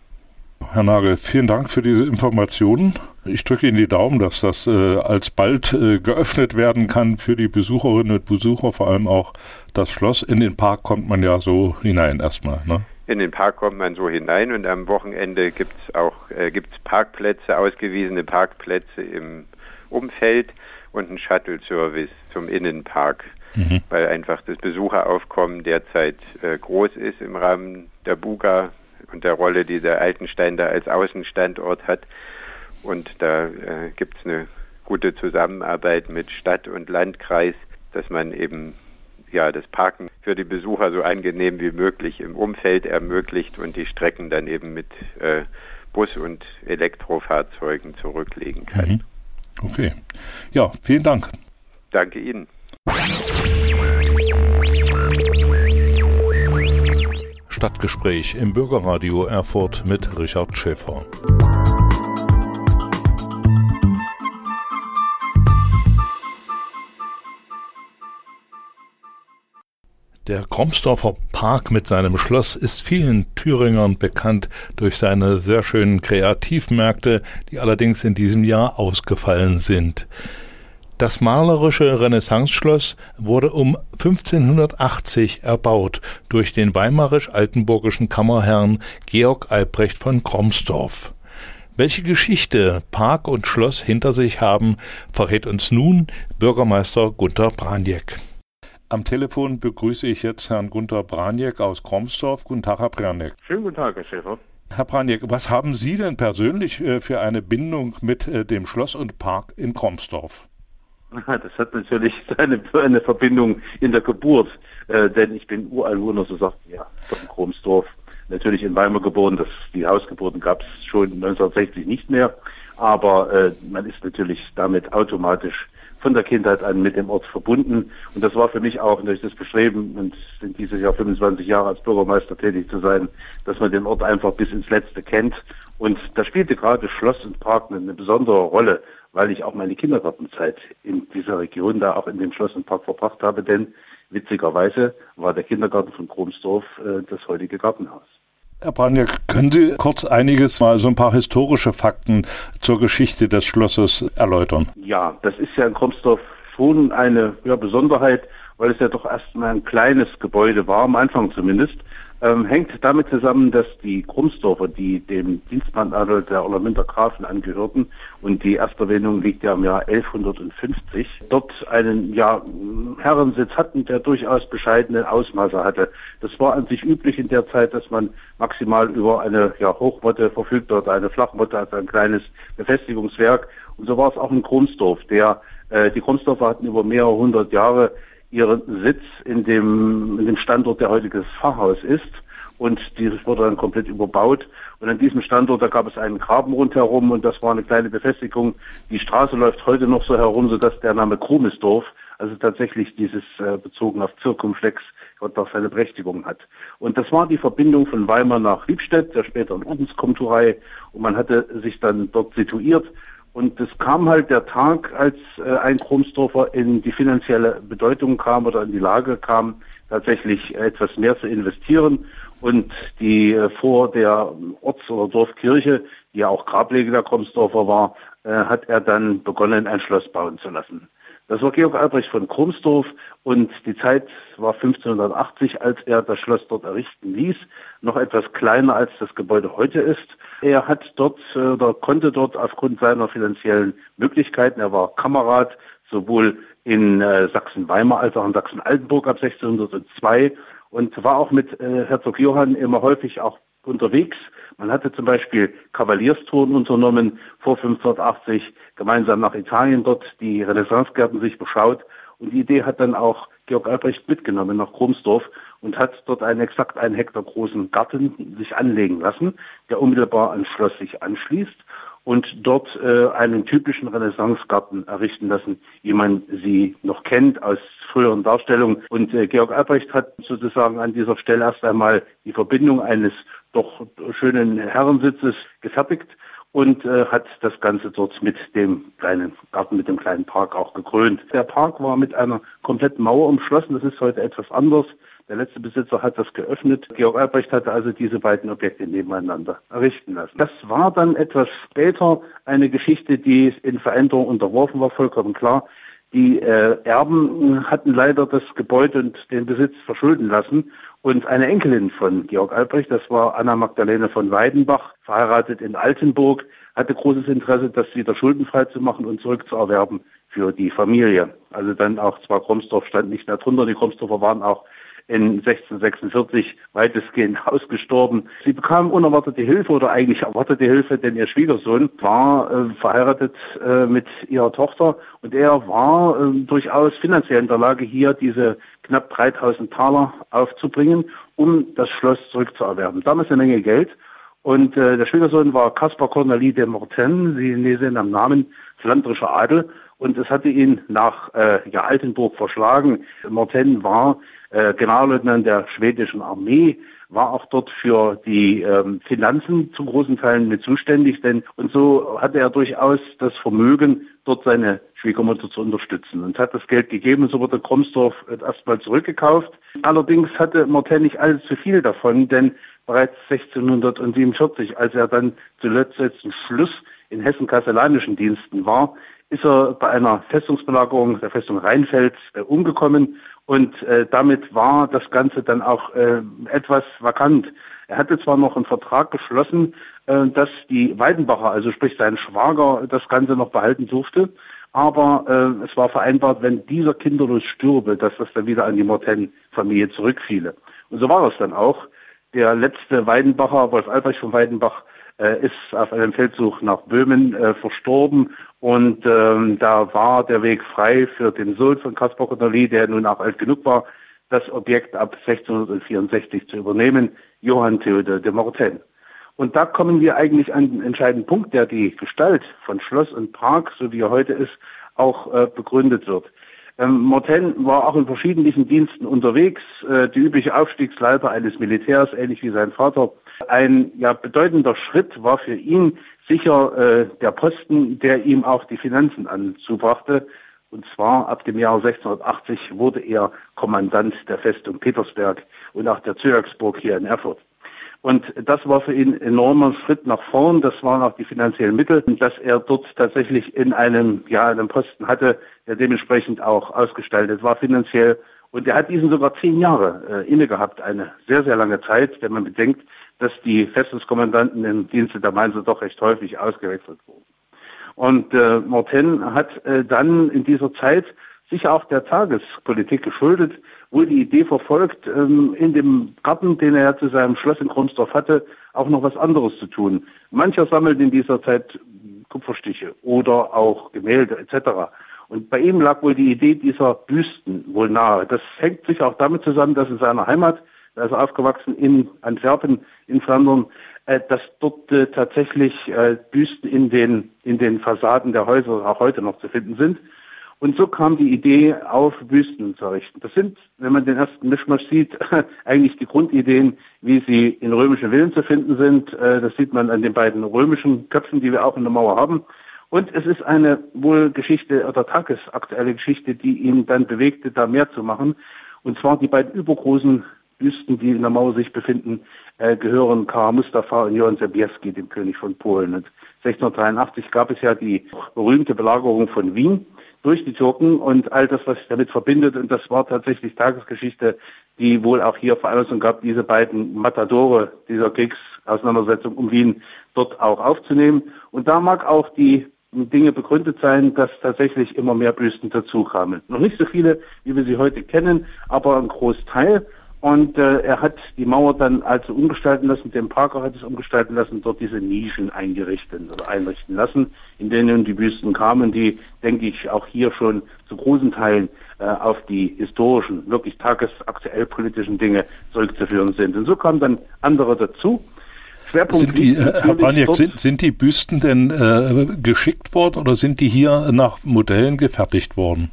[SPEAKER 1] Herr Nagel, vielen Dank für diese Informationen. Ich drücke Ihnen die Daumen, dass das äh, alsbald äh, geöffnet werden kann für die Besucherinnen und Besucher, vor allem auch das Schloss. In den Park kommt man ja so hinein erstmal. Ne?
[SPEAKER 7] In den Park kommt man so hinein und am Wochenende gibt es auch äh, gibt's Parkplätze, ausgewiesene Parkplätze im Umfeld und einen Shuttle-Service zum Innenpark, mhm. weil einfach das Besucheraufkommen derzeit äh, groß ist im Rahmen der Buga und der Rolle, die der Altenstein da als Außenstandort hat. Und da äh, gibt es eine gute Zusammenarbeit mit Stadt und Landkreis, dass man eben ja, das Parken für die Besucher so angenehm wie möglich im Umfeld ermöglicht und die Strecken dann eben mit äh, Bus- und Elektrofahrzeugen zurücklegen kann. Mhm.
[SPEAKER 1] Okay. Ja, vielen Dank.
[SPEAKER 7] Danke Ihnen.
[SPEAKER 1] Stadtgespräch im Bürgerradio Erfurt mit Richard Schäfer. Der Kromsdorfer Park mit seinem Schloss ist vielen Thüringern bekannt durch seine sehr schönen Kreativmärkte, die allerdings in diesem Jahr ausgefallen sind. Das malerische Renaissanceschloss wurde um 1580 erbaut durch den weimarisch-altenburgischen Kammerherrn Georg Albrecht von Kromsdorf. Welche Geschichte Park und Schloss hinter sich haben, verrät uns nun Bürgermeister Gunther Braniek. Am Telefon begrüße ich jetzt Herrn Gunther Braniek aus Kromsdorf. Guten Tag, Herr Braniek.
[SPEAKER 8] Schönen guten Tag, Herr Schäfer.
[SPEAKER 1] Herr Braniak, was haben Sie denn persönlich äh, für eine Bindung mit äh, dem Schloss und Park in Kromsdorf?
[SPEAKER 8] Das hat natürlich eine, eine Verbindung in der Geburt, äh, denn ich bin Ureinwohner, so sagt ja, von Kromsdorf. Natürlich in Weimar geboren, das, die Hausgeburten gab es schon 1960 nicht mehr, aber man ist natürlich damit automatisch von der Kindheit an mit dem Ort verbunden. Und das war für mich auch durch das Bestreben, und sind dieses Jahr 25 Jahre als Bürgermeister tätig zu sein, dass man den Ort einfach bis ins Letzte kennt. Und da spielte gerade Schloss und Park eine besondere Rolle, weil ich auch meine Kindergartenzeit in dieser Region da auch in dem Schloss und Park verbracht habe, denn witzigerweise war der Kindergarten von Kromsdorf äh, das heutige Gartenhaus.
[SPEAKER 1] Herr Braniak, können Sie kurz einiges mal so ein paar historische Fakten zur Geschichte des Schlosses erläutern?
[SPEAKER 8] Ja, das ist ja in Kromsdorf schon eine ja, Besonderheit, weil es ja doch erstmal ein kleines Gebäude war, am Anfang zumindest ähm, hängt damit zusammen, dass die Krumsdorfer, die dem Dienstmannadel der Orlamünter Grafen angehörten, und die Ersterwähnung liegt ja im Jahr 1150, dort einen ja, Herrensitz hatten, der durchaus bescheidene Ausmaße hatte. Das war an sich üblich in der Zeit, dass man maximal über eine ja, Hochmotte verfügte oder eine Flachmotte, also ein kleines Befestigungswerk. Und so war es auch in Krumsdorf. Der, äh, die Krumsdorfer hatten über mehrere hundert Jahre ihren Sitz in dem, in dem Standort, der heute das Pfarrhaus ist. Und dieses wurde dann komplett überbaut. Und an diesem Standort, da gab es einen Graben rundherum und das war eine kleine Befestigung. Die Straße läuft heute noch so herum, sodass der Name Krumesdorf, also tatsächlich dieses äh, bezogen auf Zirkumflex, dort auch seine Berechtigung hat. Und das war die Verbindung von Weimar nach Liebstedt, der späteren Ordenskomturei. Und man hatte sich dann dort situiert und es kam halt der Tag, als äh, ein Krumsdorfer in die finanzielle Bedeutung kam oder in die Lage kam, tatsächlich etwas mehr zu investieren. Und die äh, vor der Orts- oder Dorfkirche, die ja auch Grablege der Krumsdorfer war, äh, hat er dann begonnen, ein Schloss bauen zu lassen. Das war Georg Albrecht von Krumsdorf und die Zeit war 1580, als er das Schloss dort errichten ließ, noch etwas kleiner als das Gebäude heute ist. Er hat dort äh, oder konnte dort aufgrund seiner finanziellen Möglichkeiten, er war Kamerad sowohl in äh, Sachsen-Weimar als auch in Sachsen-Altenburg ab 1602 und war auch mit äh, Herzog Johann immer häufig auch unterwegs. Man hatte zum Beispiel Kavalierstouren unternommen vor 1580, gemeinsam nach Italien dort die Renaissancegärten sich beschaut und die Idee hat dann auch Georg Albrecht mitgenommen nach Krumsdorf und hat dort einen exakt einen Hektar großen Garten sich anlegen lassen, der unmittelbar ans Schloss sich anschließt und dort äh, einen typischen Renaissancegarten errichten lassen, wie man sie noch kennt aus früheren Darstellungen. Und äh, Georg Albrecht hat sozusagen an dieser Stelle erst einmal die Verbindung eines doch schönen Herrensitzes gefertigt und äh, hat das Ganze dort mit dem kleinen Garten, mit dem kleinen Park auch gekrönt. Der Park war mit einer kompletten Mauer umschlossen. Das ist heute etwas anders. Der letzte Besitzer hat das geöffnet. Georg Albrecht hatte also diese beiden Objekte nebeneinander errichten lassen. Das war dann etwas später eine Geschichte, die in Veränderung unterworfen war, vollkommen klar. Die äh, Erben hatten leider das Gebäude und den Besitz verschulden lassen. Und eine Enkelin von Georg Albrecht, das war Anna Magdalene von Weidenbach, verheiratet in Altenburg, hatte großes Interesse, das wieder schuldenfrei zu machen und zurückzuerwerben für die Familie. Also dann auch zwar Kromsdorf stand nicht mehr drunter, die Kromsdorfer waren auch in 1646 weitestgehend ausgestorben. Sie bekamen unerwartete Hilfe oder eigentlich erwartete Hilfe, denn ihr Schwiegersohn war äh, verheiratet äh, mit ihrer Tochter und er war äh, durchaus finanziell in der Lage, hier diese knapp 3000 Taler aufzubringen, um das Schloss zurückzuerwerben. Damals eine Menge Geld. Und äh, der Schwiegersohn war Caspar Cornelis de Morten, Sie sehen am Namen, flandrischer Adel. Und es hatte ihn nach äh, ja, Altenburg verschlagen. Morten war äh, Generalleutnant der schwedischen Armee, war auch dort für die ähm, Finanzen zu großen Teilen mit zuständig, denn und so hatte er durchaus das Vermögen, dort seine Schwiegermutter zu unterstützen und hat das Geld gegeben. So wurde Kromsdorf erstmal zurückgekauft. Allerdings hatte Morten nicht allzu viel davon, denn bereits 1647, als er dann zuletzt zum Schluss in hessen-kasselanischen Diensten war, ist er bei einer Festungsbelagerung der Festung Rheinfeld äh, umgekommen und äh, damit war das Ganze dann auch äh, etwas vakant. Er hatte zwar noch einen Vertrag geschlossen, äh, dass die Weidenbacher, also sprich sein Schwager, das Ganze noch behalten durfte, aber äh, es war vereinbart, wenn dieser kinderlos stürbe, dass das dann wieder an die Morten-Familie zurückfiele. Und so war es dann auch, der letzte Weidenbacher, Wolf Albrecht von Weidenbach, äh, ist auf einem Feldzug nach Böhmen äh, verstorben und ähm, da war der Weg frei für den Sohn von Caspar Connolly, der nun auch alt genug war, das Objekt ab 1664 zu übernehmen, Johann Theodor de Mortaine. Und da kommen wir eigentlich an den entscheidenden Punkt, der die Gestalt von Schloss und Park, so wie er heute ist, auch äh, begründet wird. Ähm, Mortaine war auch in verschiedenen Diensten unterwegs, äh, die übliche Aufstiegsleiter eines Militärs, ähnlich wie sein Vater. Ein ja, bedeutender Schritt war für ihn sicher äh, der Posten, der ihm auch die Finanzen anzubrachte. Und zwar ab dem Jahr 1680 wurde er Kommandant der Festung Petersberg und auch der Zöaxburg hier in Erfurt. Und das war für ihn ein enormer Schritt nach vorn. Das waren auch die finanziellen Mittel, dass er dort tatsächlich in einem, ja, einem Posten hatte, der dementsprechend auch ausgestaltet war finanziell. Und er hat diesen sogar zehn Jahre äh, inne gehabt, eine sehr, sehr lange Zeit, wenn man bedenkt, dass die Festungskommandanten im Dienste der Mainzer doch recht häufig ausgewechselt wurden. Und äh, Morten hat äh, dann in dieser Zeit sicher auch der Tagespolitik geschuldet, wohl die Idee verfolgt, ähm, in dem Garten, den er zu seinem Schloss in Kronsdorf hatte, auch noch was anderes zu tun. Mancher sammelt in dieser Zeit Kupferstiche oder auch Gemälde etc. Und bei ihm lag wohl die Idee dieser Büsten wohl nahe. Das hängt sicher auch damit zusammen, dass in seiner Heimat, ist aufgewachsen in Antwerpen, in Flandern, äh, dass dort äh, tatsächlich äh, Büsten in den, in den Fassaden der Häuser auch heute noch zu finden sind. Und so kam die Idee auf, Büsten zu errichten. Das sind, wenn man den ersten Mischmasch sieht, eigentlich die Grundideen, wie sie in römischen Villen zu finden sind. Äh, das sieht man an den beiden römischen Köpfen, die wir auch in der Mauer haben. Und es ist eine wohl Geschichte oder tagesaktuelle Geschichte, die ihn dann bewegte, da mehr zu machen. Und zwar die beiden übergroßen Büsten, die in der Mauer sich befinden, äh, gehören Karl Mustafa und Johann Sobieski, dem König von Polen. Und 1683 gab es ja die berühmte Belagerung von Wien durch die Türken und all das, was sich damit verbindet. Und das war tatsächlich Tagesgeschichte, die wohl auch hier Veranlassung gab, diese beiden Matadore dieser Kriegsauseinandersetzung um Wien dort auch aufzunehmen. Und da mag auch die Dinge begründet sein, dass tatsächlich immer mehr Büsten dazukamen. Noch nicht so viele, wie wir sie heute kennen, aber ein Großteil. Und äh, er hat die Mauer dann also umgestalten lassen, den Parker hat es umgestalten lassen, dort diese Nischen eingerichtet oder einrichten lassen, in denen die Büsten kamen, die, denke ich, auch hier schon zu großen Teilen äh, auf die historischen, wirklich tagesaktuell politischen Dinge zurückzuführen sind. Und so kamen dann andere dazu.
[SPEAKER 1] Schwerpunkt sind die, äh, Herr Baniak, sind, sind die Büsten denn äh, geschickt worden oder sind die hier nach Modellen gefertigt worden?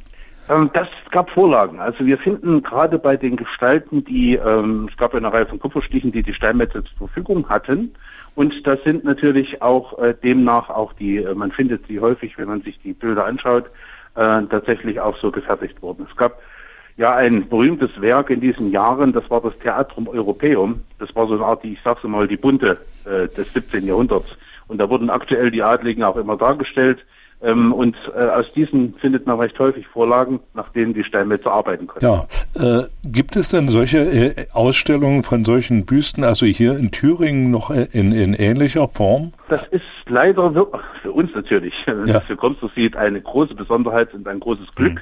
[SPEAKER 8] Ähm, das gab Vorlagen. Also wir finden gerade bei den Gestalten, die, ähm, es gab eine Reihe von Kupferstichen, die die Steinmetze zur Verfügung hatten. Und das sind natürlich auch äh, demnach auch die, äh, man findet sie häufig, wenn man sich die Bilder anschaut, äh, tatsächlich auch so gefertigt worden. Es gab ja ein berühmtes Werk in diesen Jahren, das war das Theatrum Europäum. Das war so eine Art, die, ich sag's mal, die Bunte äh, des 17. Jahrhunderts. Und da wurden aktuell die Adligen auch immer dargestellt. Ähm, und äh, aus diesen findet man recht häufig Vorlagen, nach denen die Steinmetze arbeiten können.
[SPEAKER 1] Ja, äh, gibt es denn solche äh, Ausstellungen von solchen Büsten, also hier in Thüringen noch äh, in, in ähnlicher Form?
[SPEAKER 8] Das ist leider für uns natürlich, ja. für Konstruktiv eine große Besonderheit und ein großes Glück.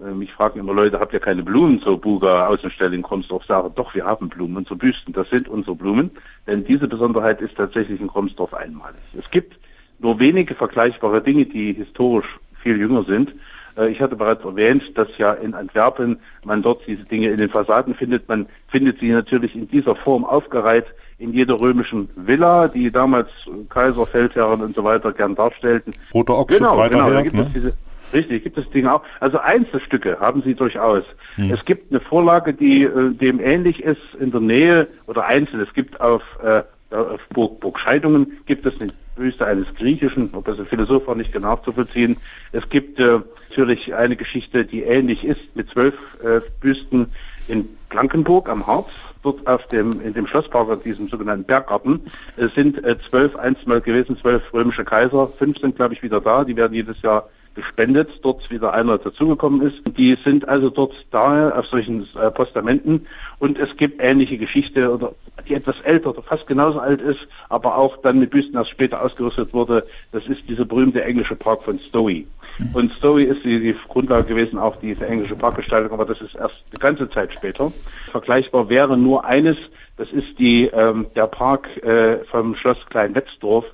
[SPEAKER 8] Mhm. Mich fragen immer Leute, habt ihr keine Blumen zur Buga Außenstelle in Kromsdorf? Sage, doch, wir haben Blumen, unsere Büsten, das sind unsere Blumen. Denn diese Besonderheit ist tatsächlich in Kromsdorf einmalig. Es gibt nur wenige vergleichbare Dinge, die historisch viel jünger sind. Äh, ich hatte bereits erwähnt, dass ja in Antwerpen man dort diese Dinge in den Fassaden findet. Man findet sie natürlich in dieser Form aufgereiht in jeder römischen Villa, die damals Kaiser, Feldherren und so weiter gern darstellten.
[SPEAKER 1] Roter Ochse,
[SPEAKER 8] genau, genau, da gibt ne? es diese, Richtig, gibt es Dinge auch. Also Einzelstücke haben sie durchaus. Hm. Es gibt eine Vorlage, die äh, dem ähnlich ist in der Nähe oder einzeln. Es gibt auf, äh, auf Burg, Burg Scheidungen gibt es eine Büste eines Griechischen, ob das ein Philosoph war, nicht genau zu vollziehen. Es gibt äh, natürlich eine Geschichte, die ähnlich ist, mit zwölf äh, Büsten in Blankenburg am Harz. Dort auf dem, in dem Schlosspark, diesem sogenannten Berggarten, es sind äh, zwölf einstmal gewesen, zwölf römische Kaiser. Fünf sind, glaube ich, wieder da. Die werden jedes Jahr gespendet, dort wieder einer dazugekommen ist. Die sind also dort da auf solchen äh, Postamenten und es gibt ähnliche Geschichte oder die etwas älter oder fast genauso alt ist, aber auch dann mit Büsten erst später ausgerüstet wurde. Das ist dieser berühmte englische Park von Stowey. Und Story ist die, die Grundlage gewesen, auch diese englische Parkgestaltung, aber das ist erst eine ganze Zeit später. Vergleichbar wäre nur eines, das ist die, ähm, der Park äh, vom Schloss Kleinwetzdorf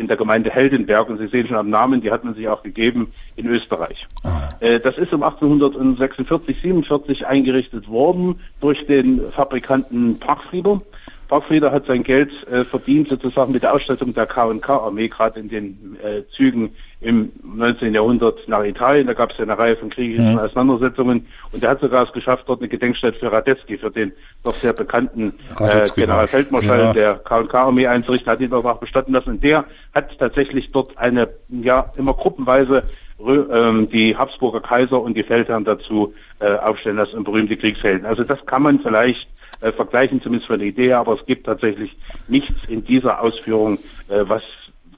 [SPEAKER 8] in der Gemeinde Heldenberg. Und Sie sehen schon am Namen, die hat man sich auch gegeben in Österreich. Äh, das ist um 1846, 47 eingerichtet worden durch den Fabrikanten Parkfrieder. Parkfrieder hat sein Geld äh, verdient sozusagen mit der Ausstattung der K&K-Armee, gerade in den äh, Zügen im 19. Jahrhundert nach Italien. Da gab es ja eine Reihe von kriegischen
[SPEAKER 1] Mhm.
[SPEAKER 8] Auseinandersetzungen und er hat sogar es geschafft, dort eine Gedenkstätte für Radetzky, für den doch sehr bekannten äh, Generalfeldmarschall
[SPEAKER 1] ja.
[SPEAKER 8] der K&K-Armee einzurichten, hat ihn auch bestatten lassen. Und der hat tatsächlich dort eine, ja, immer gruppenweise ähm, die Habsburger Kaiser und die Feldherren dazu äh, aufstellen lassen und berühmte Kriegshelden. Also das kann man vielleicht äh, vergleichen, zumindest für eine Idee, aber es gibt tatsächlich nichts in dieser Ausführung, äh, was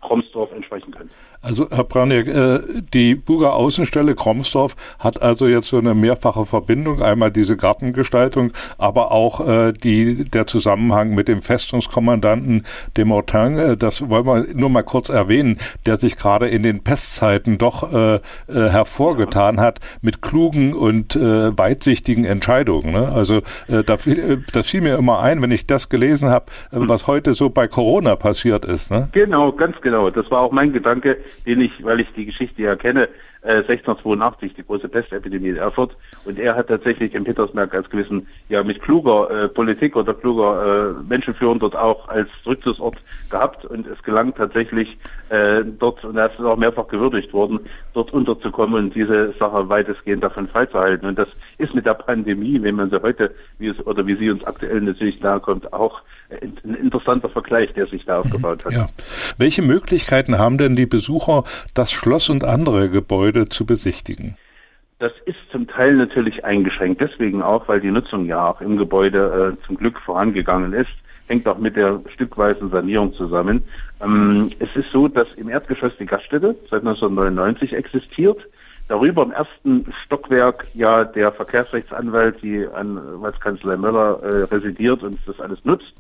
[SPEAKER 8] Kromsdorf entsprechen könnte.
[SPEAKER 1] Also Herr Braniak, äh, die Buger Außenstelle Kromsdorf hat also jetzt so eine mehrfache Verbindung, einmal diese Gartengestaltung, aber auch äh, die, der Zusammenhang mit dem Festungskommandanten de Mortain, äh, das wollen wir nur mal kurz erwähnen, der sich gerade in den Pestzeiten doch äh, äh, hervorgetan hat mit klugen und äh, weitsichtigen Entscheidungen. Ne? Also äh, da fiel, äh, das fiel mir immer ein, wenn ich das gelesen habe, was heute so bei Corona passiert ist. Ne?
[SPEAKER 8] Genau, ganz genau. Das war auch mein Gedanke, den ich, weil ich die Geschichte ja kenne, äh, 1682, die große Pestepidemie in Erfurt. Und er hat tatsächlich in Petersberg als gewissen, ja, mit kluger äh, Politik oder kluger äh, Menschenführung dort auch als Rückzugsort gehabt. Und es gelang tatsächlich äh, dort, und er ist auch mehrfach gewürdigt worden, dort unterzukommen und diese Sache weitestgehend davon freizuhalten. Und das ist mit der Pandemie, wenn man sie heute, wie es, oder wie sie uns aktuell natürlich nahe kommt, auch äh, ein interessanter Vergleich, der sich da aufgebaut hat.
[SPEAKER 1] Ja. Welche Möglichkeiten haben denn die Besucher, das Schloss und andere Gebäude zu besichtigen?
[SPEAKER 8] Das ist zum Teil natürlich eingeschränkt, deswegen auch, weil die Nutzung ja auch im Gebäude äh, zum Glück vorangegangen ist, hängt auch mit der stückweisen Sanierung zusammen. Ähm, es ist so, dass im Erdgeschoss die Gaststätte seit 1999 existiert. Darüber im ersten Stockwerk ja der Verkehrsrechtsanwalt, die Anwaltskanzlei Möller äh, residiert und das alles nutzt.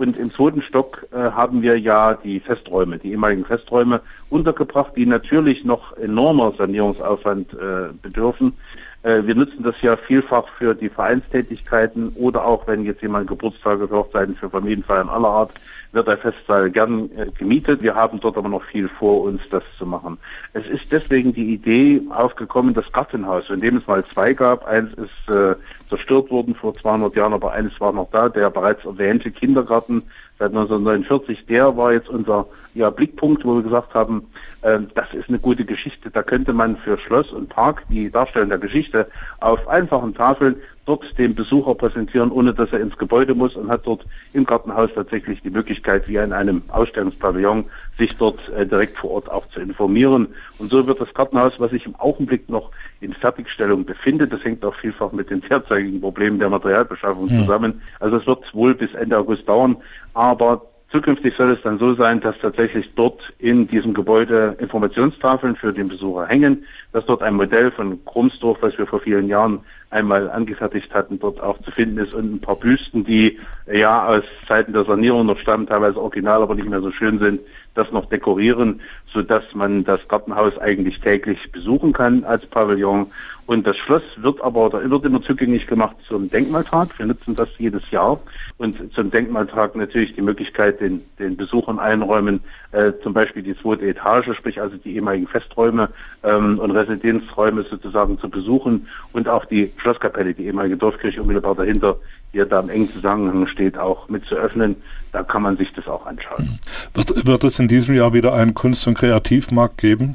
[SPEAKER 8] Und im zweiten Stock äh, haben wir ja die Festräume, die ehemaligen Festräume untergebracht, die natürlich noch enormer Sanierungsaufwand äh, bedürfen. Äh, wir nutzen das ja vielfach für die Vereinstätigkeiten oder auch, wenn jetzt jemand Geburtstage, Hochzeiten für Familienfeiern aller Art, wird der Festsaal gern äh, gemietet. Wir haben dort aber noch viel vor uns, das zu machen. Es ist deswegen die Idee aufgekommen, das Gartenhaus, in dem es mal zwei gab. Eins ist äh, zerstört worden vor 200 Jahren, aber eines war noch da, der bereits erwähnte Kindergarten seit 1949. Der war jetzt unser ja, Blickpunkt, wo wir gesagt haben, das ist eine gute Geschichte. Da könnte man für Schloss und Park die Darstellung der Geschichte auf einfachen Tafeln dort dem Besucher präsentieren, ohne dass er ins Gebäude muss und hat dort im Gartenhaus tatsächlich die Möglichkeit, wie in einem Ausstellungspavillon, sich dort äh, direkt vor Ort auch zu informieren. Und so wird das Gartenhaus, was sich im Augenblick noch in Fertigstellung befindet, das hängt auch vielfach mit den derzeitigen Problemen der Materialbeschaffung
[SPEAKER 1] Hm.
[SPEAKER 8] zusammen. Also es wird wohl bis Ende August dauern, aber Zukünftig soll es dann so sein, dass tatsächlich dort in diesem Gebäude Informationstafeln für den Besucher hängen, dass dort ein Modell von Krumsdorf, was wir vor vielen Jahren einmal angefertigt hatten, dort auch zu finden ist und ein paar Büsten, die ja aus Zeiten der Sanierung noch stammen, teilweise original, aber nicht mehr so schön sind, das noch dekorieren, so dass man das Gartenhaus eigentlich täglich besuchen kann als Pavillon. Und das Schloss wird aber, da wird immer zugänglich gemacht zum Denkmaltag. Wir nutzen das jedes Jahr. Und zum Denkmaltag natürlich die Möglichkeit, den, den Besuchern einräumen, äh, zum Beispiel die zweite Etage, sprich also die ehemaligen Festräume ähm, und Residenzräume sozusagen zu besuchen und auch die Schlosskapelle, die ehemalige Dorfkirche unmittelbar dahinter, die da im engen Zusammenhang steht, auch mit zu öffnen. Da kann man sich das auch anschauen.
[SPEAKER 1] Wird, wird es in diesem Jahr wieder einen Kunst- und Kreativmarkt geben?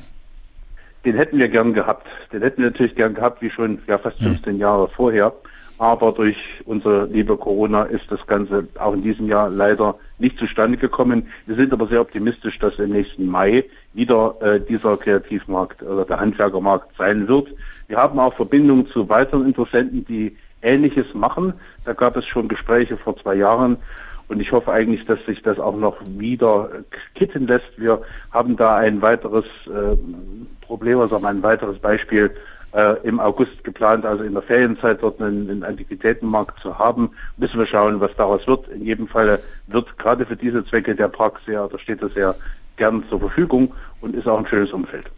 [SPEAKER 8] Den hätten wir gern gehabt. Den hätten wir natürlich gern gehabt, wie schon ja, fast 15 Jahre vorher. Aber durch unsere liebe Corona ist das Ganze auch in diesem Jahr leider nicht zustande gekommen. Wir sind aber sehr optimistisch, dass im nächsten Mai wieder äh, dieser Kreativmarkt oder der Handwerkermarkt sein wird. Wir haben auch Verbindungen zu weiteren Interessenten, die Ähnliches machen. Da gab es schon Gespräche vor zwei Jahren. Und ich hoffe eigentlich, dass sich das auch noch wieder kitten lässt. Wir haben da ein weiteres äh, Problem, also ein weiteres Beispiel äh, im August geplant, also in der Ferienzeit dort einen, Antiquitätenmarkt zu haben. Müssen wir schauen, was daraus wird. In jedem Fall wird gerade für diese Zwecke der Park sehr, da steht er sehr gern zur Verfügung und ist auch ein schönes Umfeld.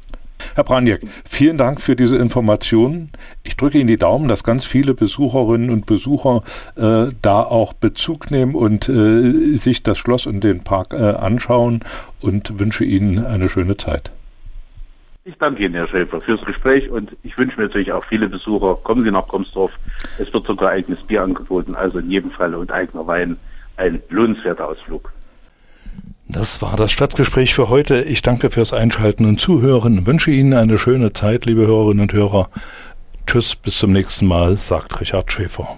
[SPEAKER 1] Herr Braniak, vielen Dank für diese Informationen. Ich drücke Ihnen die Daumen, dass ganz viele Besucherinnen und Besucher äh, da auch Bezug nehmen und äh, sich das Schloss und den Park äh, anschauen und wünsche Ihnen eine schöne Zeit.
[SPEAKER 8] Ich danke Ihnen, Herr Schäfer, fürs Gespräch und ich wünsche mir natürlich auch viele Besucher. Kommen Sie nach Komsdorf. Es wird sogar eigenes Bier angeboten, also in jedem Fall und eigener Wein. Ein lohnenswerter Ausflug.
[SPEAKER 1] Das war das Stadtgespräch für heute. Ich danke fürs Einschalten und Zuhören, wünsche Ihnen eine schöne Zeit, liebe Hörerinnen und Hörer. Tschüss, bis zum nächsten Mal, sagt Richard Schäfer.